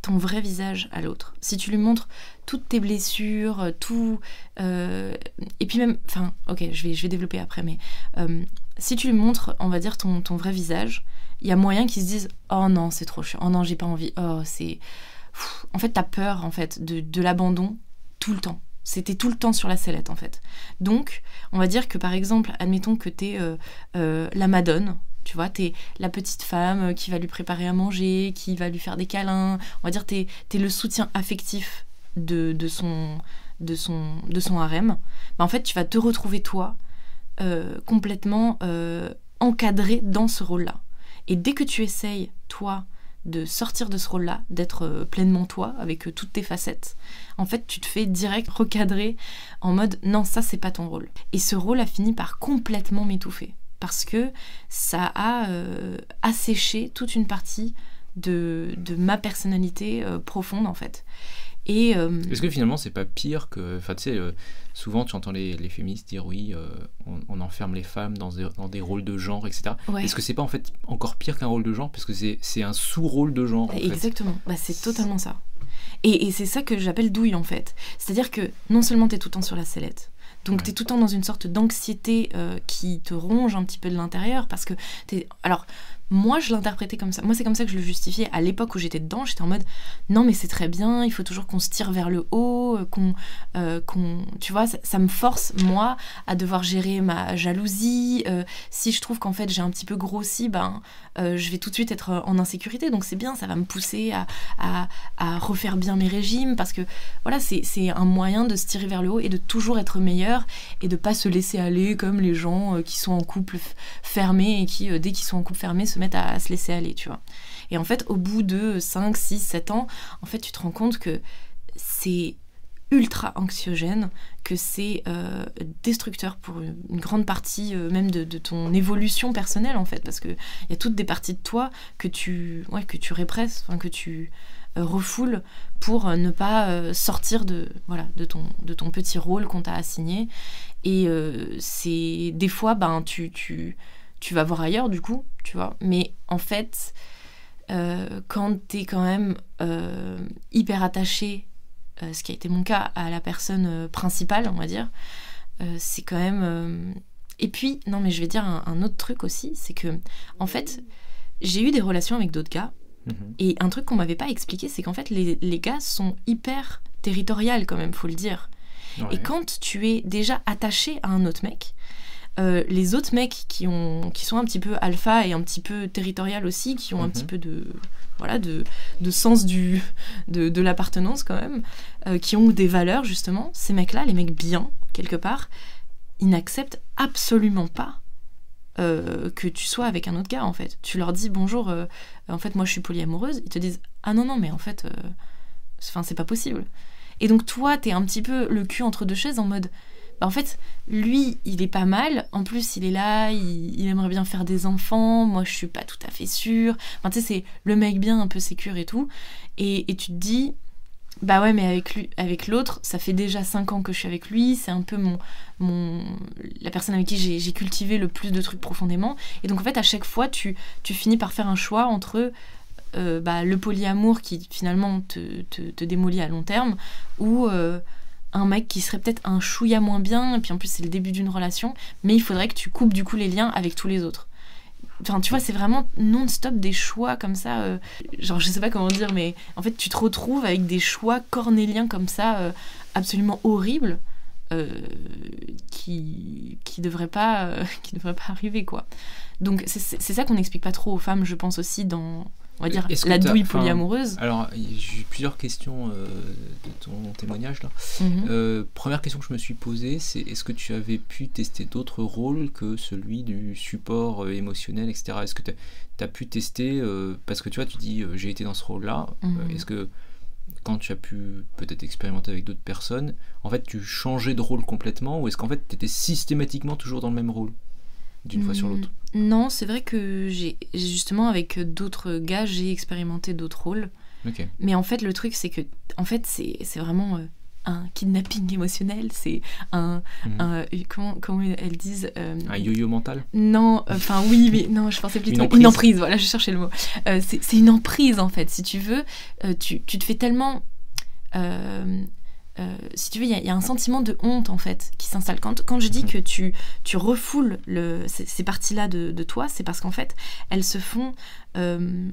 ton vrai visage à l'autre. Si tu lui montres toutes tes blessures, euh, tout... Euh, et puis même... Enfin, ok, je vais, je vais développer après, mais euh, si tu lui montres, on va dire, ton, ton vrai visage, il y a moyen qu'ils se disent « Oh non, c'est trop chiant. Oh non, j'ai pas envie. Oh, c'est... » En fait, t'as peur, en fait, de, de l'abandon tout le temps. C'était tout le temps sur la sellette, en fait. Donc, on va dire que, par exemple, admettons que t'es la Madone, tu vois, t'es la petite femme qui va lui préparer à manger, qui va lui faire des câlins. On va dire, t'es es le soutien affectif de, de, son, de, son, de son harem. Bah, en fait, tu vas te retrouver, toi, euh, complètement euh, encadré dans ce rôle-là. Et dès que tu essayes, toi, de sortir de ce rôle-là, d'être euh, pleinement toi, avec toutes tes facettes, en fait, tu te fais direct recadrer en mode non, ça, c'est pas ton rôle. Et ce rôle a fini par complètement m'étouffer parce que ça a euh, asséché toute une partie de, ma personnalité euh, profonde en fait. Et euh, Est-ce que finalement c'est pas pire que. Enfin, tu sais, souvent tu entends les, féministes dire oui, on, enferme les femmes dans des, rôles de genre, etc. Est-ce que c'est pas en fait encore pire qu'un rôle de genre? Parce que c'est un sous-rôle de genre. Exactement, bah, c'est totalement ça. Et, et c'est ça que j'appelle douille en fait. C'est-à-dire que non seulement tu es tout le temps sur la sellette, donc tu es tout le temps dans une sorte d'anxiété euh, qui te ronge un petit peu de l'intérieur parce que es... Alors moi, je l'interprétais comme ça. Moi, c'est comme ça que je le justifiais. À l'époque où j'étais dedans, j'étais en mode non, mais c'est très bien, il faut toujours qu'on se tire vers le haut, euh, qu'on. Euh, qu'on tu vois, ça, me force, moi, à devoir gérer ma jalousie. Euh, si je trouve qu'en fait j'ai un petit peu grossi, ben, je vais tout de suite être en insécurité. Donc c'est bien, ça va me pousser à, à, à, refaire bien mes régimes parce que voilà, c'est un moyen de se tirer vers le haut et de toujours être meilleur et de pas se laisser aller comme les gens qui sont en couple fermé et qui, dès qu'ils sont en couple fermé, se mettre à, se laisser aller, tu vois. Et en fait, au bout de 5, 6, 7 ans, en fait, tu te rends compte que c'est ultra anxiogène, que c'est euh, destructeur pour une grande partie euh, même de, ton évolution personnelle en fait, parce qu'il y a toutes des parties de toi que tu, ouais, que tu répresses, que tu euh, refoules pour ne pas sortir de, voilà, de, ton, de ton petit rôle qu'on t'a assigné. Et c'est des fois, ben, tu, tu, tu vas voir ailleurs du coup, tu vois. Mais en fait, quand tu es quand même hyper attaché, euh, ce qui a été mon cas, à la personne principale, on va dire, c'est quand même... Et puis, non mais je vais dire un, autre truc aussi, c'est que, en fait, j'ai eu des relations avec d'autres gars, mhm. et un truc qu'on m'avait pas expliqué, c'est qu'en fait, les, les, gars sont hyper territoriales quand même, faut le dire. Et quand tu es déjà attaché à un autre mec, euh, les autres mecs qui, ont, qui sont un petit peu alpha et un petit peu territorial aussi, qui ont un petit mhm. peu de, voilà, de, de sens du, de, de l'appartenance quand même, euh, qui ont des valeurs justement, ces mecs-là, les mecs bien, quelque part, ils n'acceptent absolument pas euh, que tu sois avec un autre gars en fait. Tu leur dis bonjour, euh, en fait moi je suis polyamoureuse, ils te disent ah non non mais en fait, euh, c'est pas possible. Et donc toi t'es un petit peu le cul entre deux chaises en mode bah, en fait lui il est pas mal, en plus il est là, il, aimerait bien faire des enfants, moi je suis pas tout à fait sûre. Enfin tu sais c'est le mec bien un peu sécure et tout. Et, et tu te dis bah ouais, mais avec lui, avec l'autre, ça fait déjà 5 ans que je suis avec lui. C'est un peu mon, mon, la personne avec qui j'ai cultivé le plus de trucs profondément. Et donc en fait, à chaque fois, tu, finis par faire un choix entre euh, bah, le polyamour qui finalement te, te, démolit à long terme ou euh, un mec qui serait peut-être un chouïa moins bien. Et puis en plus, c'est le début d'une relation, mais il faudrait que tu coupes du coup les liens avec tous les autres. Enfin, tu vois, c'est vraiment non-stop des choix comme ça. Euh, genre, je sais pas comment dire, mais en fait, tu te retrouves avec des choix cornéliens comme ça, euh, absolument horribles, euh, qui qui devraient pas qui devraient pas arriver quoi. Donc c'est ça qu'on n'explique pas trop aux femmes, je pense aussi dans on va dire, la douille polyamoureuse. Alors, j'ai eu plusieurs questions euh, de ton témoignage là. Mhm. Euh, première question que je me suis posée, c'est est-ce que tu avais pu tester d'autres rôles que celui du support euh, émotionnel, etc. Est-ce que tu as, pu tester, parce que tu vois, tu dis j'ai été dans ce rôle-là, mhm. est-ce que quand tu as pu peut-être expérimenter avec d'autres personnes, en fait tu changeais de rôle complètement ou est-ce qu'en fait tu étais systématiquement toujours dans le même rôle? D'une fois sur l'autre mm, Non, c'est vrai que j'ai justement avec d'autres gars, j'ai expérimenté d'autres rôles. Mais en fait, le truc, c'est que en fait, c'est vraiment euh, un kidnapping émotionnel, c'est un, mm. euh, comment, comment elles disent euh, Un yo-yo mental? Non, enfin oui, mais non, je pensais plutôt une emprise. voilà, je cherchais le mot. c'est une emprise en fait, si tu veux. tu, tu, te fais tellement euh, si tu veux, il y, a un sentiment de honte en fait qui s'installe. Quand, quand je dis mhm. que tu, tu refoules le, ces, parties-là de, toi, c'est parce qu'en fait, elles se font euh,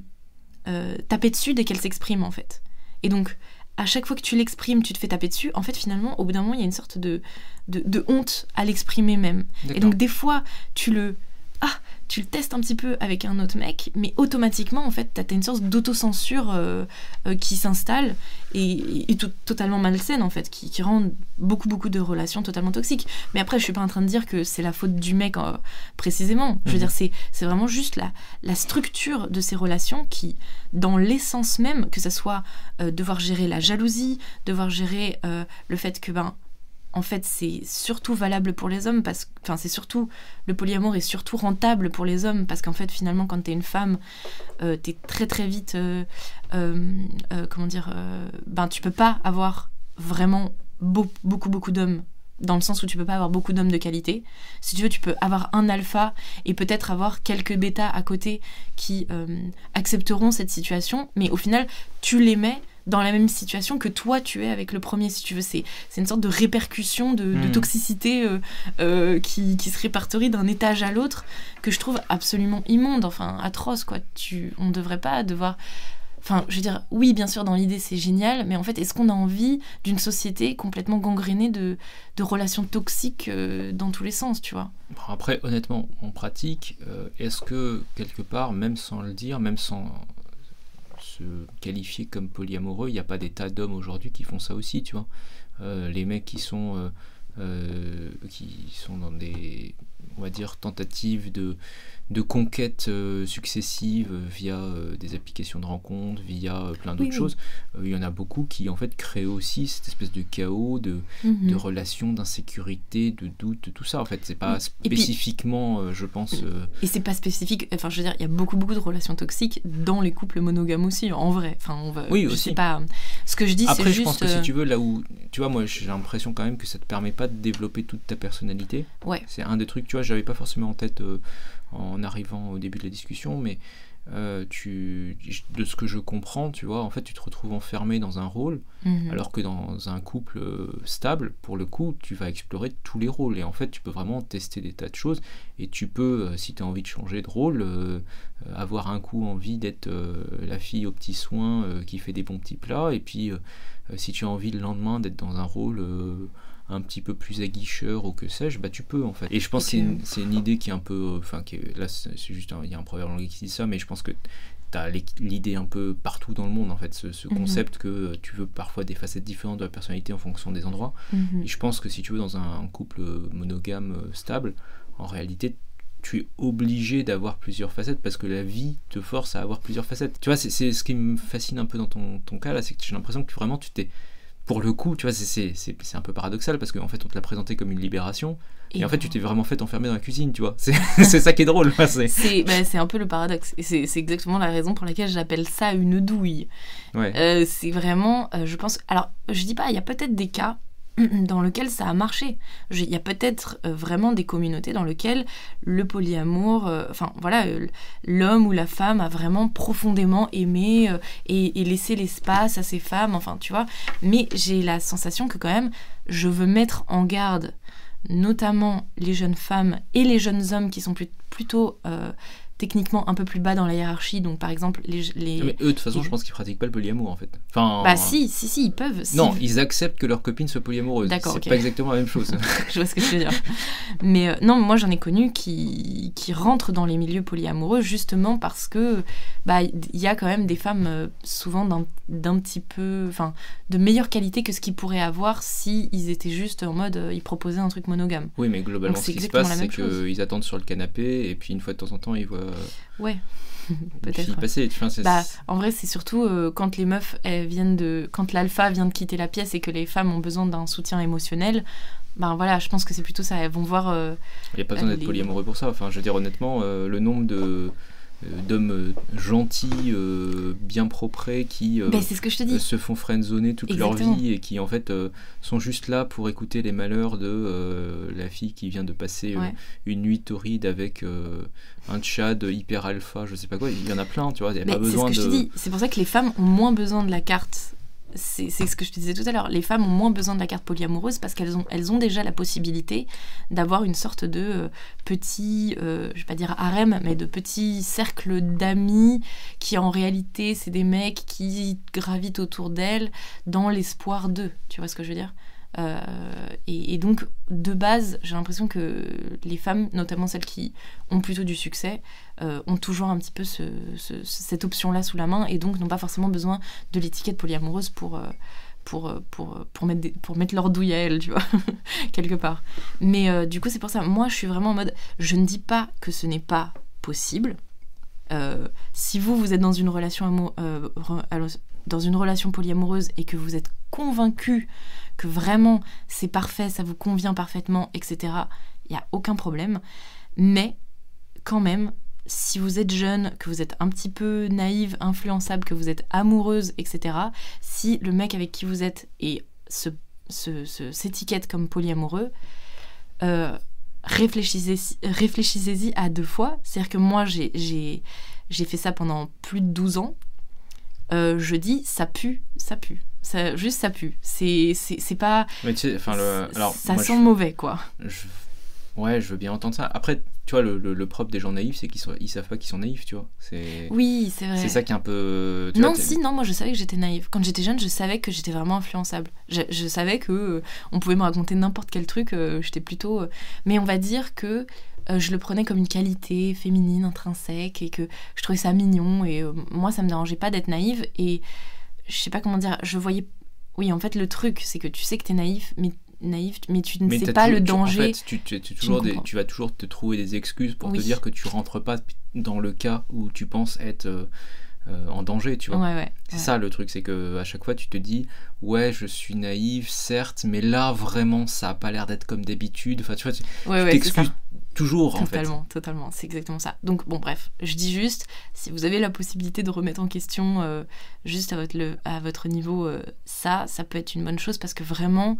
euh, taper dessus dès qu'elles s'expriment en fait. Et donc, à chaque fois que tu l'exprimes, tu te fais taper dessus. En fait, finalement, au bout d'un moment, il y a une sorte de, de, de honte à l'exprimer même. Et donc, des fois, tu le ah, tu le testes un petit peu avec un autre mec, mais automatiquement, en fait, tu as une sorte d'autocensure euh, euh, qui s'installe et, totalement malsaine, en fait, qui, rend beaucoup, beaucoup de relations totalement toxiques. Mais après, je suis pas en train de dire que c'est la faute du mec euh, précisément. Je veux mhm. dire, c'est vraiment juste la, la structure de ces relations qui, dans l'essence même, que ce soit devoir gérer la jalousie, devoir gérer le fait que, ben, en fait, c'est surtout valable pour les hommes parce que, enfin, c'est surtout le polyamour est surtout rentable pour les hommes parce qu'en fait, finalement, quand t'es une femme, euh, t'es très très vite, euh, euh, comment dire, ben tu peux pas avoir vraiment beaucoup beaucoup d'hommes dans le sens où tu peux pas avoir beaucoup d'hommes de qualité. Si tu veux, tu peux avoir un alpha et peut-être avoir quelques bêtas à côté qui accepteront cette situation, mais au final, tu les mets dans la même situation que toi tu es avec le premier, si tu veux. C'est, une sorte de répercussion de, hmm. toxicité euh, euh, qui, se répertorie d'un étage à l'autre que je trouve absolument immonde, enfin atroce, quoi. Tu, on ne devrait pas devoir. Enfin, je veux dire, oui, bien sûr, dans l'idée, c'est génial, mais en fait, est-ce qu'on a envie d'une société complètement gangrénée de, relations toxiques euh, dans tous les sens, tu vois? Après, honnêtement, en pratique, est-ce que, quelque part, même sans le dire, même sans, qualifier comme polyamoureux. Il n'y a pas des tas d'hommes aujourd'hui qui font ça aussi, tu vois. Euh, les mecs qui sont, euh, euh, qui sont dans des, on va dire, tentatives de de conquêtes euh, successives via euh, des applications de rencontres, via euh, plein d'autres choses. il y en a beaucoup qui en fait créent aussi cette espèce de chaos, de, mhm. de relations, d'insécurité, de doute, tout ça. En fait, c'est pas spécifiquement, je pense. Et c'est pas spécifique. Enfin, je veux dire, il y a beaucoup beaucoup de relations toxiques dans les couples monogames aussi, en vrai. Enfin, on va. Oui aussi. pas. Ce que je dis, c'est juste. Après, je pense que si tu veux, là où, tu vois, moi, j'ai l'impression quand même que ça te permet pas de développer toute ta personnalité. Ouais. C'est un des trucs, tu vois, j'avais pas forcément en tête en arrivant au début de la discussion, mais euh, tu, de ce que je comprends, tu vois, en fait, tu te retrouves enfermé dans un rôle, mhm. alors que dans un couple euh, stable, pour le coup, tu vas explorer tous les rôles. Et en fait, tu peux vraiment tester des tas de choses. Et tu peux, euh, si tu as envie de changer de rôle, avoir un coup envie d'être la fille aux petits soins qui fait des bons petits plats. Et puis, si tu as envie le lendemain d'être dans un rôle un petit peu plus aguicheur ou que sais-je, bah tu peux en fait. Et je pense que c'est une, idée qui est un peu, enfin là c'est juste, il y a un proverbe anglais qui dit ça, mais je pense que as l'idée un peu partout dans le monde, en fait, ce, Mhm. concept que tu veux parfois des facettes différentes de la personnalité en fonction des endroits. Mhm. Et je pense que si tu veux, dans un, couple monogame euh, stable, en réalité, tu es obligé d'avoir plusieurs facettes parce que la vie te force à avoir plusieurs facettes. Tu vois, c'est- ce qui me fascine un peu dans ton, ton cas là, c'est que j'ai l'impression que vraiment tu t'es. Pour le coup, tu vois, c'est- un peu paradoxal parce qu'en fait, on te l'a présenté comme une libération. Et, en fait, tu t'es vraiment fait enfermer dans la cuisine, tu vois. C'est c'est ça qui est drôle. c'est- bah, c'est un peu le paradoxe. Et c'est c'est exactement la raison pour laquelle j'appelle ça une douille. Ouais. Euh, c'est vraiment, euh, je pense. Alors, je dis pas, il y a peut-être des cas dans lesquels ça a marché. Il y a peut-être euh, vraiment des communautés dans lesquelles le polyamour, euh, enfin voilà, euh, l'homme ou la femme a vraiment profondément aimé et, laissé l'espace à ces femmes, enfin tu vois. Mais j'ai la sensation que quand même, je veux mettre en garde notamment les jeunes femmes et les jeunes hommes qui sont plutôt techniquement un peu plus bas dans la hiérarchie. Donc par exemple, les... les... Mais eux, de toute façon, les- je pense qu'ils pratiquent pas le polyamour en fait. Enfin, Bah si, si, si, ils peuvent. si- Non, ils acceptent que leur copine soit polyamoureuse. D'accord, C'est ok. pas exactement la même chose. je vois ce que tu veux dire. Mais euh, non, moi j'en ai connu qui, qui rentrent dans les milieux polyamoureux justement parce que bah il y a quand même des femmes euh, souvent d'un petit peu, enfin, de meilleure qualité que ce qu'ils pourraient avoir si ils étaient juste en mode, euh, ils proposaient un truc monogame. oui, mais globalement, Donc, ce qui se passe, c'est qu'ils attendent sur le canapé et puis une fois de temps en temps, ils voient Ouais, une peut-être. Bah, en vrai, c'est surtout euh, quand les meufs elles viennent de. Quand l'alpha vient de quitter la pièce et que les femmes ont besoin d'un soutien émotionnel, ben voilà, je pense que c'est plutôt ça. Elles vont voir. euh, Il n'y a pas besoin d'être les- polyamoureux pour ça. Enfin, je veux dire, honnêtement, euh, le nombre de euh, d'hommes euh, gentils, euh, bien proprés, qui euh, Ben, c'est ce que je te dis. euh, se font friendzoner toute Exactement. leur vie et qui en fait euh, sont juste là pour écouter les malheurs de euh, la fille qui vient de passer euh, Ouais. une nuit torride avec euh, un tchad hyper alpha, je sais pas quoi. Il y en a plein, tu vois. Il n'y a Mais pas c'est ce que je te de. dis. C'est pour ça que les femmes ont moins besoin de la carte. C'est ce que je te disais tout à l'heure. Les femmes ont moins besoin de la carte polyamoureuse parce qu'elles ont, elles ont déjà la possibilité d'avoir une sorte de euh, petit, euh, je vais pas dire harem, mais de petit cercle d'amis qui en réalité c'est des mecs qui gravitent autour d'elles dans l'espoir d'eux. Tu vois ce que je veux dire? Euh, et, donc, de base, j'ai l'impression que les femmes, notamment celles qui ont plutôt du succès, euh, ont toujours un petit peu ce- ce- cette option-là sous la main et donc n'ont pas forcément besoin de l'étiquette polyamoureuse pour, euh, pour, pour, pour, mettre pour mettre leur douille à elles, tu vois, quelque part. Mais du coup, c'est pour ça, moi, je suis vraiment en mode, je ne dis pas que ce n'est pas possible. Si vous, vous êtes dans une relation dans une relation polyamoureuse et que vous êtes convaincu que vraiment c'est parfait, ça vous convient parfaitement, etc., il n'y a aucun problème. Mais quand même, si vous êtes jeune, que vous êtes un petit peu naïve, influençable, que vous êtes amoureuse, etc., si le mec avec qui vous êtes et s'étiquette comme polyamoureux, euh, réfléchissez, réfléchissez-y à deux fois. C'est-à-dire que moi, j'ai, j'ai, j'ai fait ça pendant plus de 12 ans. Euh, je dis, ça pue, ça pue. Ça, juste, ça pue. C'est, pas... Mais tu sais, enfin, le... alors, ça moi, sent je- mauvais, quoi. je- Ouais, je veux bien entendre ça. Après, tu vois, le, le, le propre des gens naïfs, c'est qu'ils ils savent pas qu'ils sont naïfs, tu vois. C'est Oui, c'est vrai. c'est ça qui est un peu. tu Non, vois, si, non, moi je savais que j'étais naïve. Quand j'étais jeune, je savais que j'étais vraiment influençable. Je, je savais que euh, on pouvait me raconter n'importe quel truc, euh, j'étais plutôt. euh, Mais on va dire que je le prenais comme une qualité féminine intrinsèque et que je trouvais ça mignon. Et moi, ça me dérangeait pas d'être naïve. Et je sais pas comment dire, je voyais. Oui, en fait, le truc, c'est que tu sais que t'es naïf, mais naïf, mais tu ne Mais sais pas le danger. en fait, tu, tu- tu- toujours ne des- comprends. tu vas toujours te trouver des excuses pour Oui. te dire que tu rentres pas dans le cas où tu penses être euh, euh, en danger, tu vois. ouais, ouais. C'est ouais. ça le truc, c'est que à chaque fois tu te dis ouais je suis naïf certes, mais là vraiment ça a pas l'air d'être comme d'habitude. Enfin tu vois, tu t'excuses toujours en fait. Totalement, totalement, c'est exactement ça. Donc bon, bref, je dis juste, si vous avez la possibilité de remettre en question euh, juste à votre, le- à votre niveau euh, ça, ça peut être une bonne chose parce que vraiment,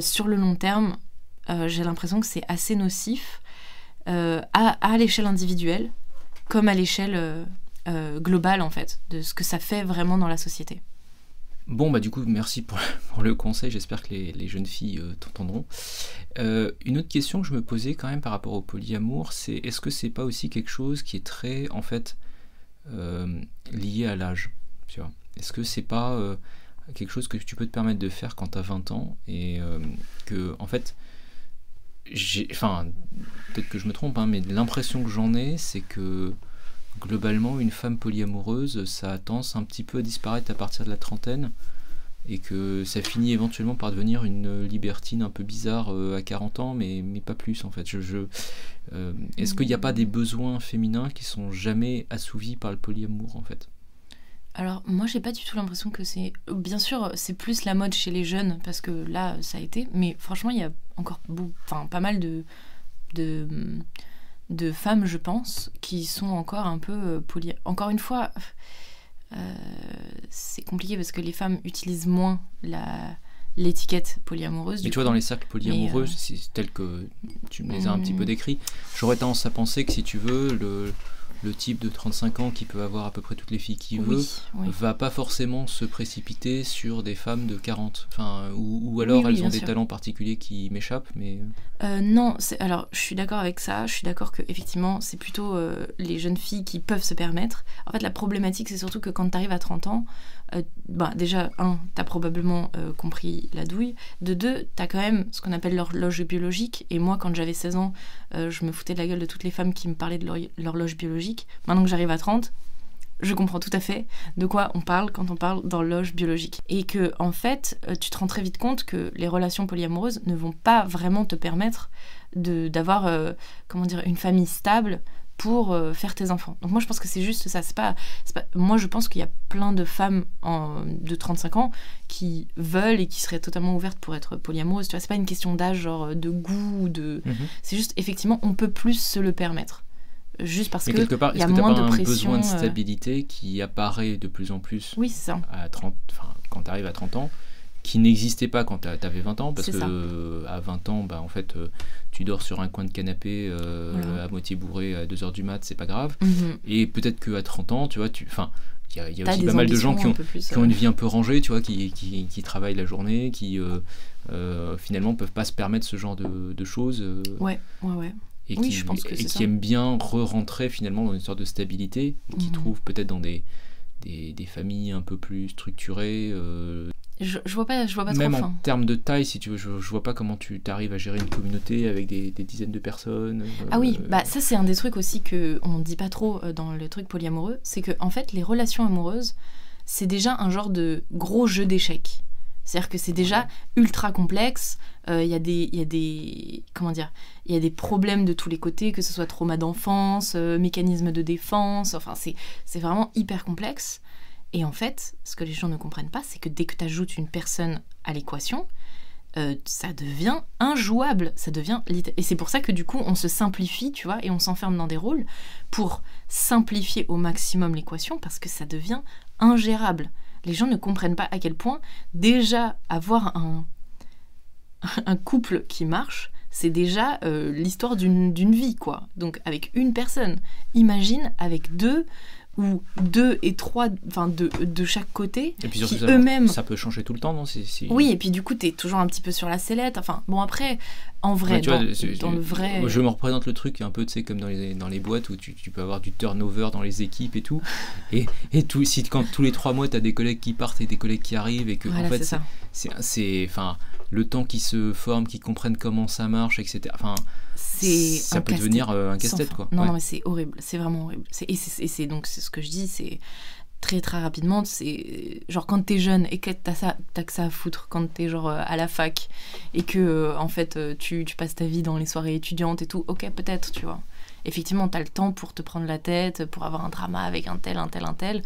sur le long terme, j'ai l'impression que c'est assez nocif à, à l'échelle individuelle comme à l'échelle euh, globale en fait, de ce que ça fait vraiment dans la société. Bon bah du coup merci pour, le conseil, j'espère que les, jeunes filles euh, t'entendront. Euh, une autre question que je me posais quand même par rapport au polyamour, c'est est-ce que c'est pas aussi quelque chose qui est très en fait euh, lié à l'âge Est-ce que c'est pas quelque chose que tu peux te permettre de faire quand tu as 20 ans et que en fait j'ai enfin peut-être que je me trompe hein, mais l'impression que j'en ai c'est que globalement, une femme polyamoureuse, ça a tendance un petit peu à disparaître à partir de la trentaine et que ça finit éventuellement par devenir une libertine un peu bizarre euh, à 40 ans, mais, pas plus en fait. Je, euh, Est-ce qu'il n'y a pas des besoins féminins qui sont jamais assouvis par le polyamour en fait? Alors moi j'ai pas du tout l'impression que c'est bien sûr c'est plus la mode chez les jeunes parce que là ça a été mais franchement il y a encore pas mal de de femmes je pense qui sont encore un peu euh, poly encore une fois euh, c'est compliqué parce que les femmes utilisent moins la l'étiquette polyamoureuse. Mais tu vois, dans les cercles polyamoureux, euh, tel que tu me les as un petit peu hmm. décrits, j'aurais tendance à penser que si tu veux, le, le type de 35 ans qui peut avoir à peu près toutes les filles qu'il veut va pas forcément se précipiter sur des femmes de 40 enfin ou, alors elles ont des talents particuliers qui m'échappent mais euh, euh non alors je suis d'accord avec ça je suis d'accord que effectivement c'est plutôt euh, les jeunes filles qui peuvent se permettre en fait la problématique c'est surtout que quand tu arrives à 30 ans euh, bah, déjà, un, t'as probablement euh, compris la douille. De deux, t'as quand même ce qu'on appelle l'horloge biologique. Et moi, quand j'avais 16 ans, euh, je me foutais de la gueule de toutes les femmes qui me parlaient de l'horloge biologique. Maintenant que j'arrive à 30, je comprends tout à fait de quoi on parle quand on parle d'horloge biologique. Et que, en fait, tu te rends très vite compte que les relations polyamoureuses ne vont pas vraiment te permettre d'avoir, comment dire, une famille stable pour euh, faire tes enfants. Donc moi je pense que c'est juste ça. C'est pas, pas, moi je pense qu'il y a plein de femmes en, de 35 ans qui veulent et qui seraient totalement ouvertes pour être polyamoureuses. Tu vois, c'est pas une question d'âge, genre de goût, de. Mhm. C'est juste effectivement on peut plus se le permettre. Juste parce que part, il y a moins de pression. besoin de euh, stabilité qui apparaît de plus en plus. Oui, ça. À 30, quand tu arrives à 30 ans qui n'existait pas quand tu avais 20 ans, parce que à 20 ans, bah, en fait, euh, tu dors sur un coin de canapé euh, à moitié bourré à 2h du mat, c'est pas grave. Mhm. Et peut-être qu'à 30 ans, tu vois, tu. Enfin, il y a, aussi pas mal de gens qui ont, qui ont, une vie un peu rangée, tu vois, qui, qui, qui travaillent la journée, qui euh, finalement peuvent pas se permettre ce genre de, de choses. ouais, ouais, ouais. Et qui, je pense que et qui aiment bien re-rentrer finalement dans une sorte de stabilité, qui mhm. trouvent peut-être dans des, des, des, familles un peu plus structurées, je, je, vois pas, je vois pas Même trop. en termes de taille, si tu veux, je, je vois pas comment tu arrives à gérer une communauté avec des, des dizaines de personnes. ah oui, euh, bah ça c'est un des trucs aussi que on dit pas trop euh, dans le truc polyamoureux, c'est que en fait les relations amoureuses, c'est déjà un genre de gros jeu d'échecs. C'est-à-dire que c'est déjà ultra complexe. Il euh, y a des, il y a des, comment dire, il y a des problèmes de tous les côtés, que ce soit trauma d'enfance, mécanisme de défense. Enfin, c'est, vraiment hyper complexe. Et en fait, ce que les gens ne comprennent pas, c'est que dès que tu ajoutes une personne à l'équation, euh, ça devient injouable, ça devient et c'est pour ça que du coup on se simplifie, tu vois, et on s'enferme dans des rôles pour simplifier au maximum l'équation parce que ça devient ingérable. Les gens ne comprennent pas à quel point déjà avoir un couple qui marche, c'est déjà euh, l'histoire d'une vie, quoi. Donc avec une personne. Imagine avec deux, ou deux et trois, enfin de, de chaque côté, et puis qui eux-mêmes... Ça peut changer tout le temps, non Oui, et puis du coup, tu es toujours un petit peu sur la sellette. Enfin, bon, après, en vrai, dans, le vrai... Je me représente le truc un peu, tu sais, comme dans les, dans les boîtes où tu, tu, peux avoir du turnover dans les équipes et tout. et, et tout, si quand tous les trois mois, tu as des collègues qui partent et des collègues qui arrivent, et que, en fait, c'est... Enfin, le temps qui se forme, qui comprennent comment ça marche, etc. Enfin, ça peut devenir euh, un casse-tête quoi. Non, non mais c'est horrible, c'est vraiment horrible. Et c'est donc c'est ce que je dis, c'est très très rapidement, c'est genre quand t'es jeune et que t'as ça, as que ça à foutre quand t'es genre euh, à la fac et que euh, en fait tu, tu, passes ta vie dans les soirées étudiantes et tout, ok peut-être tu vois. Effectivement, t'as le temps pour te prendre la tête, pour avoir un drama avec un tel, un tel, un tel.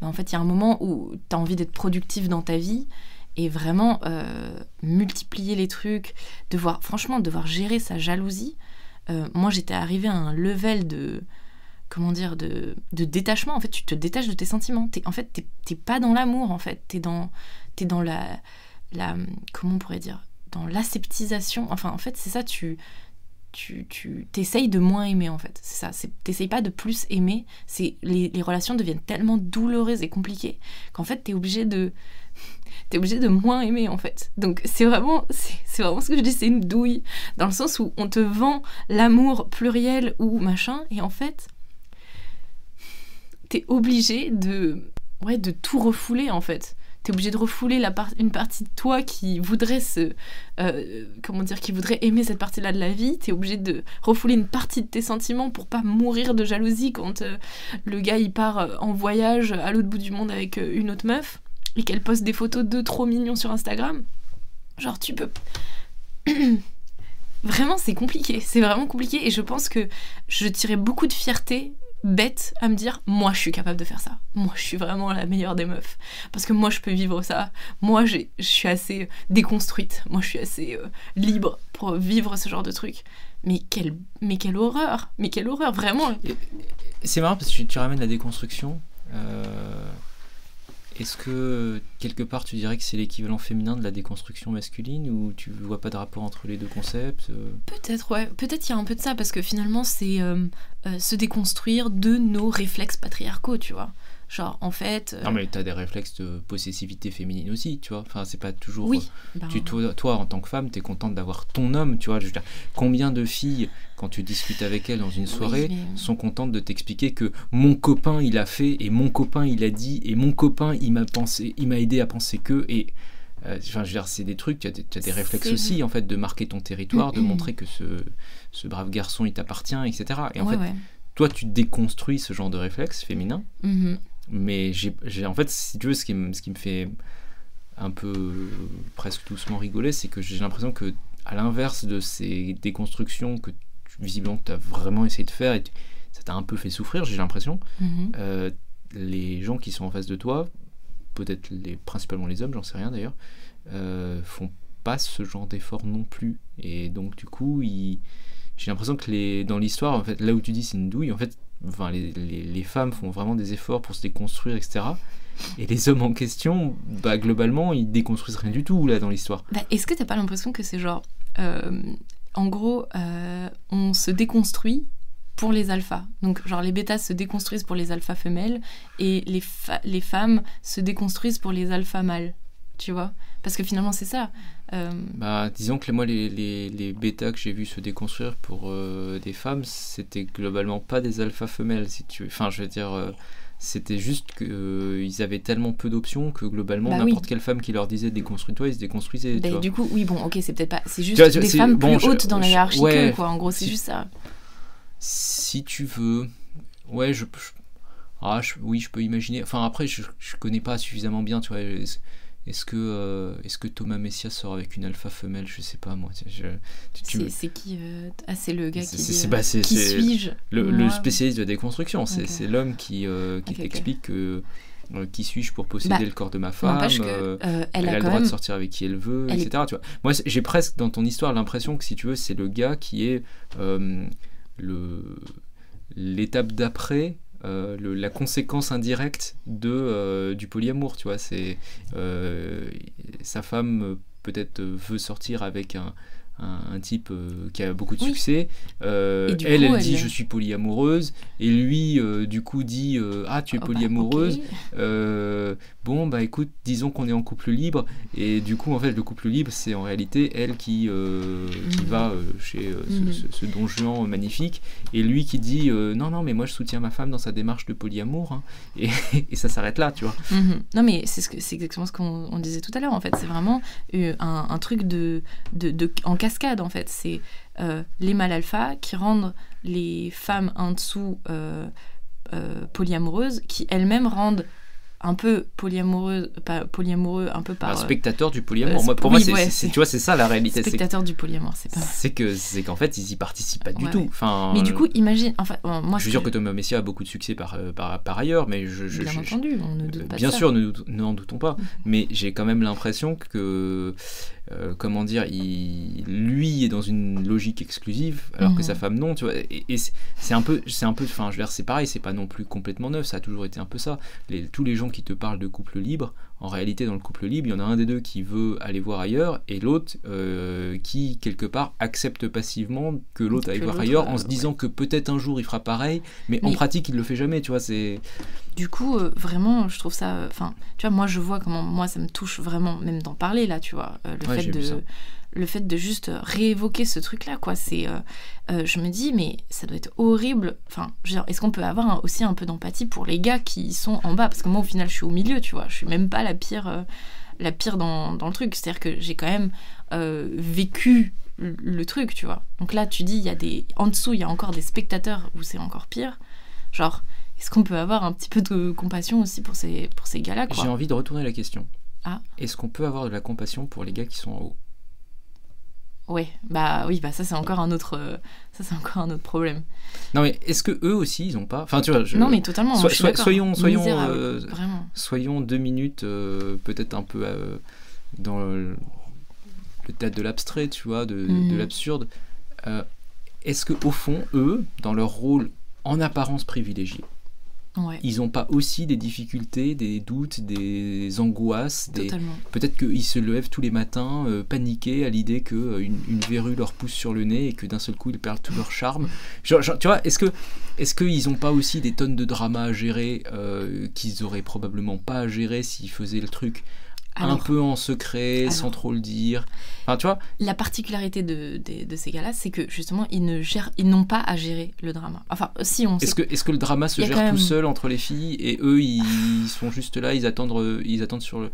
Mais en fait, il y a un moment où t'as envie d'être productif dans ta vie et vraiment multiplier les trucs, devoir, franchement, devoir gérer sa jalousie. Euh, moi j'étais arrivée à un level de comment dire de, de, détachement. En fait tu te détaches de tes sentiments. En fait t'es pas dans l'amour en fait. T'es dans es dans la la comment on pourrait dire dans l'aseptisation. Enfin en fait c'est ça tu tu, tu t'essayes de moins aimer en fait. C'est ça t'essayes pas de plus aimer. C'est les, les, relations deviennent tellement douloureuses et compliquées qu'en fait t'es obligé de t'es obligé de moins aimer en fait. Donc c'est vraiment, c'est vraiment ce que je dis, c'est une douille, dans le sens où on te vend l'amour pluriel ou machin, et en fait, t'es obligé de, ouais, de tout refouler en fait. tu es obligé de refouler la une partie de toi qui voudrait se. Euh, comment dire Qui voudrait aimer cette partie-là de la vie. Tu es obligé de refouler une partie de tes sentiments pour pas mourir de jalousie quand euh, le gars il part euh, en voyage à l'autre bout du monde avec une autre meuf et qu'elle poste des photos de trop mignons sur Instagram. Genre, tu peux. vraiment, c'est compliqué. C'est vraiment compliqué et je pense que je tirais beaucoup de fierté bête à me dire moi je suis capable de faire ça moi je suis vraiment la meilleure des meufs parce que moi je peux vivre ça moi je suis assez déconstruite moi je suis assez euh, libre pour vivre ce genre de truc mais quelle mais quelle horreur mais quelle horreur vraiment c'est marrant parce que tu, ramènes la déconstruction euh, est-ce que quelque part tu dirais que c'est l'équivalent féminin de la déconstruction masculine ou tu vois pas de rapport entre les deux concepts euh? Peut-être, ouais. Peut-être il y a un peu de ça parce que finalement c'est euh, euh, se déconstruire de nos réflexes patriarcaux, tu vois. Genre, en fait. Non, mais t'as des réflexes de possessivité féminine aussi, tu vois. Enfin, c'est pas toujours. Oui. Ben tu, toi, en tant que femme, t'es contente d'avoir ton homme, tu vois. Je veux dire, combien de filles, quand tu discutes avec elles dans une soirée, sont contentes de t'expliquer que mon copain, il a fait, et mon copain, il a dit, et mon copain, il m'a pensé, il m'a aidé à penser que, et. Euh, enfin, je veux dire, c'est des trucs, tu as, as, des réflexes aussi, en fait, de marquer ton territoire, de montrer que ce, ce brave garçon, il t'appartient, etc. Et en fait, toi, tu déconstruis ce genre de réflexe féminin. Mm-hmm. Mais j'ai, en fait, si tu veux, ce qui, me, ce qui me fait un peu presque doucement rigoler, c'est que j'ai l'impression que, à l'inverse de ces déconstructions que visiblement tu as vraiment essayé de faire et ça t'a un peu fait souffrir, j'ai l'impression, mhm. euh, les gens qui sont en face de toi, peut-être les, principalement les hommes, j'en sais rien d'ailleurs, euh, font pas ce genre d'effort non plus. Et donc, du coup, j'ai l'impression que les, dans l'histoire, en fait, là où tu dis c'est une douille, en fait, enfin, les, les, femmes font vraiment des efforts pour se déconstruire, etc. Et les hommes en question, bah, globalement, ils déconstruisent rien du tout là dans l'histoire. Bah, Est-ce que t'as pas l'impression que c'est genre, euh, en gros, euh, on se déconstruit pour les alphas? Donc, genre, les bêtas se déconstruisent pour les alphas femelles et les, les femmes se déconstruisent pour les alphas mâles. Tu vois? Parce que finalement, c'est ça. Euh, bah, disons que moi, les, les, les bêtas que j'ai vu se déconstruire pour euh, des femmes, c'était globalement pas des alpha femelles, si tu Enfin, je veux dire, euh, c'était juste qu'ils avaient tellement peu d'options que globalement, bah n'importe quelle femme qui leur disait déconstruis-toi, ils se déconstruisaient. Bah, du coup, oui, bon, ok, c'est peut-être pas. C'est juste des femmes plus hautes dans la hiérarchie quoi. En gros, c'est juste ça. Si tu veux. Ouais, je. ah, oui, je peux imaginer. Enfin, après, je, je connais pas suffisamment bien, tu vois. Est-ce que, euh, est-ce que Thomas Messias sort avec une alpha femelle? Je sais pas moi. c'est, qui euh, Ah, c'est le gars qui. bah, qui suis-je? le, spécialiste de déconstruction. C'est, l'homme qui, euh, qui t'explique que. qui suis-je pour posséder bah, le corps de ma femme elle, a, le droit de sortir avec qui elle veut, etc. Tu vois. Moi, j'ai presque dans ton histoire l'impression que si tu veux, c'est le gars qui est le l'étape d'après euh, la conséquence indirecte euh, du polyamour, tu vois. C'est euh, sa femme peut-être veut sortir avec un, un, type euh, qui a beaucoup de succès. Euh, elle, elle dit je suis polyamoureuse. Et lui, euh, du coup, dit ah, tu es oh, bah, polyamoureuse. bon, bah écoute, disons qu'on est en couple libre. Et du coup, en fait, le couple libre, c'est en réalité elle qui, qui mhm. va chez mhm. ce, don Juan magnifique. Et lui qui dit non, non, mais moi je soutiens ma femme dans sa démarche de polyamour. Hein. Et, et, ça s'arrête là, tu vois. Mhm. Non, mais c'est ce exactement ce qu'on disait tout à l'heure. En fait, c'est vraiment un, un, truc de, de, de en cascade en fait. C'est euh, les mâles alpha qui rendent les femmes en dessous euh, euh, polyamoureuses, qui elles-mêmes rendent un peu polyamoureux, pas polyamoureux, un peu par. Un spectateur du polyamour. moi, pour moi, c'est, tu vois, c'est ça la réalité. Spectateur du polyamour, c'est pas. C'est que, c'est qu'en fait, ils y participent pas du tout. Enfin. Mais du coup, imagine, enfin, moi. Je suis sûr que Thomas Messia a beaucoup de succès par, par, par ailleurs, mais je. je bien entendu, on ne doute pas. Bien sûr, ne n'en doutons pas. Mais j'ai quand même l'impression que euh, comment dire, il, lui est dans une logique exclusive, alors que sa mhm. femme non, tu vois. Et, c'est un peu, c'est un peu, enfin, je veux dire, c'est pareil, c'est pas non plus complètement neuf, ça a toujours été un peu ça. Les, tous les gens qui te parlent de couple libre, en réalité, dans le couple libre, il y en a un des deux qui veut aller voir ailleurs, et l'autre euh, qui, quelque part, accepte passivement que l'autre aille voir ailleurs, en se disant que peut-être un jour il fera pareil, mais, en pratique, il le fait jamais, tu vois. C'est du coup, euh, vraiment, je trouve ça. Enfin, tu vois, moi, je vois comment moi ça me touche vraiment, même d'en parler là, tu vois, le fait de le fait de juste réévoquer ce truc-là, quoi. C'est, euh, euh, je me dis, mais ça doit être horrible. Enfin, est-ce qu'on peut avoir aussi un peu d'empathie pour les gars qui sont en bas? Parce que moi, au final, je suis au milieu, tu vois. Je suis même pas la pire, euh, la pire dans, dans, le truc. C'est-à-dire que j'ai quand même vécu le, truc, tu vois. Donc là, tu dis, il y a des, en dessous, il y a encore des spectateurs où c'est encore pire. Genre, est-ce qu'on peut avoir un petit peu de compassion aussi pour ces, pour ces gars-là J'ai envie de retourner la question. Ah. Est-ce qu'on peut avoir de la compassion pour les gars qui sont en haut? Ouais, bah oui, bah ça c'est encore un autre, euh, ça c'est encore un autre problème. Non mais est-ce que eux aussi ils ont pas, enfin tu vois, non mais totalement. soyons, soyons, euh, soyons deux minutes euh, peut-être un peu dans le, théâtre de l'abstrait, tu vois, de, de mhm. l'absurde. est-ce que au fond eux, dans leur rôle en apparence privilégié, ils n'ont pas aussi des difficultés, des doutes, des angoisses. Des... Peut-être qu'ils se lèvent tous les matins euh, paniqués à l'idée qu'une euh, une verrue leur pousse sur le nez et que d'un seul coup ils perdent tout leur charme. tu vois, est-ce que est-ce qu'ils n'ont pas aussi des tonnes de drama à gérer euh, qu'ils auraient probablement pas à gérer s'ils faisaient le truc? Un peu en secret, sans trop le dire. Enfin, tu vois La particularité de, de, ces gars-là, c'est que justement, ils ne gèrent, ils n'ont pas à gérer le drama. Enfin, si on. Est-ce que, est-ce que le drama se gère tout seul entre les filles et eux, ils sont juste là, ils attendent, ils attendent sur le,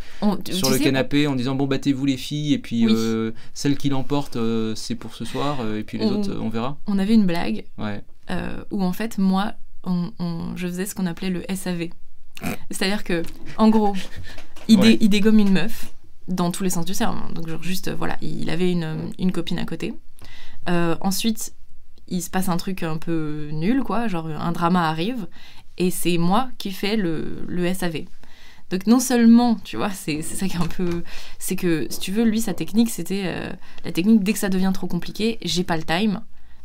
sur le canapé en disant bon battez-vous les filles et puis euh, celle qui l'emporte, euh, c'est pour ce soir euh, et puis les autres, on verra. On avait une blague ouais. où en fait, moi, on, je faisais ce qu'on appelait le SAV. C'est-à-dire que, en gros, il, dégomme une meuf dans tous les sens du terme. Donc, genre, juste, voilà, il avait une, copine à côté. Euh, ensuite, il se passe un truc un peu nul, quoi. Genre, un drama arrive. Et c'est moi qui fais le, SAV. Donc non seulement, tu vois, c'est ça qui est un peu... C'est que, si tu veux, lui, sa technique, c'était... Euh, la technique, dès que ça devient trop compliqué, j'ai pas le time,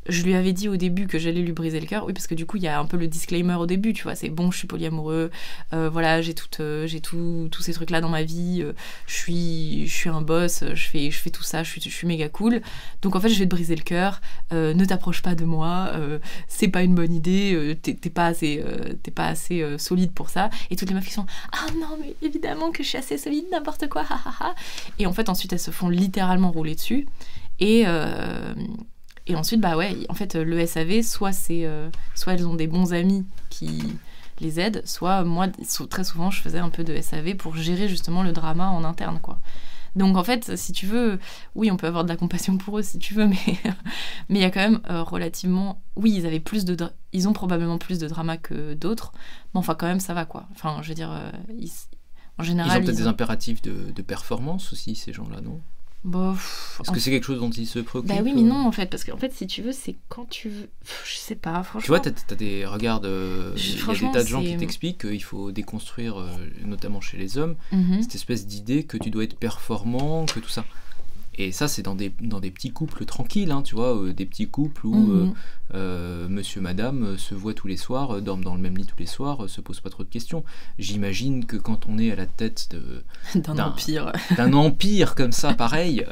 je lui avais dit au début que j'allais lui briser le cœur, oui, parce que du coup, il y a un peu le disclaimer au début, tu vois, c'est bon, je suis polyamoureux, euh, voilà, j'ai tout, euh, j'ai tout, tous ces trucs-là dans ma vie, euh, je, suis, un boss, je fais, tout ça, je suis, méga cool. Donc en fait, je vais te briser le cœur, ne t'approche pas de moi, c'est pas une bonne idée, t'es pas assez, t'es pas assez solide pour ça. Et toutes les meufs qui sont, ah non, mais évidemment que je suis assez solide, n'importe quoi, Et en fait, ensuite, elles se font littéralement rouler dessus. Et, et ensuite, bah ouais, en fait, le SAV, soit, c'est, euh, soit elles ont des bons amis qui les aident, soit moi, très souvent, je faisais un peu de SAV pour gérer justement le drama en interne, quoi. Donc en fait, si tu veux, oui, on peut avoir de la compassion pour eux si tu veux, mais mais il y a quand même euh, relativement, oui, ils avaient plus de, ils ont probablement plus de drama que d'autres, mais enfin quand même ça va quoi. Enfin, je veux dire, euh, en général, ils ont peut-être des impératifs de, de performance aussi ces gens-là, non? Bon, Est-ce que c'est quelque chose dont ils se préoccupent Bah oui, mais non, en fait, parce qu'en fait, si tu veux, c'est quand tu veux. Je sais pas, franchement. Tu vois, t'as as des regards de. Il y a des tas de gens qui t'expliquent qu'il faut déconstruire, euh, notamment chez les hommes, mhm. cette espèce d'idée que tu dois être performant, que tout ça. Et ça, c'est dans des, dans des petits couples tranquilles, hein, tu vois, euh, des petits couples où mhm. euh, monsieur, madame se voient tous les soirs, dorment dans le même lit tous les soirs, se posent pas trop de questions. J'imagine que quand on est à la tête d'un empire, d'un empire comme ça, pareil,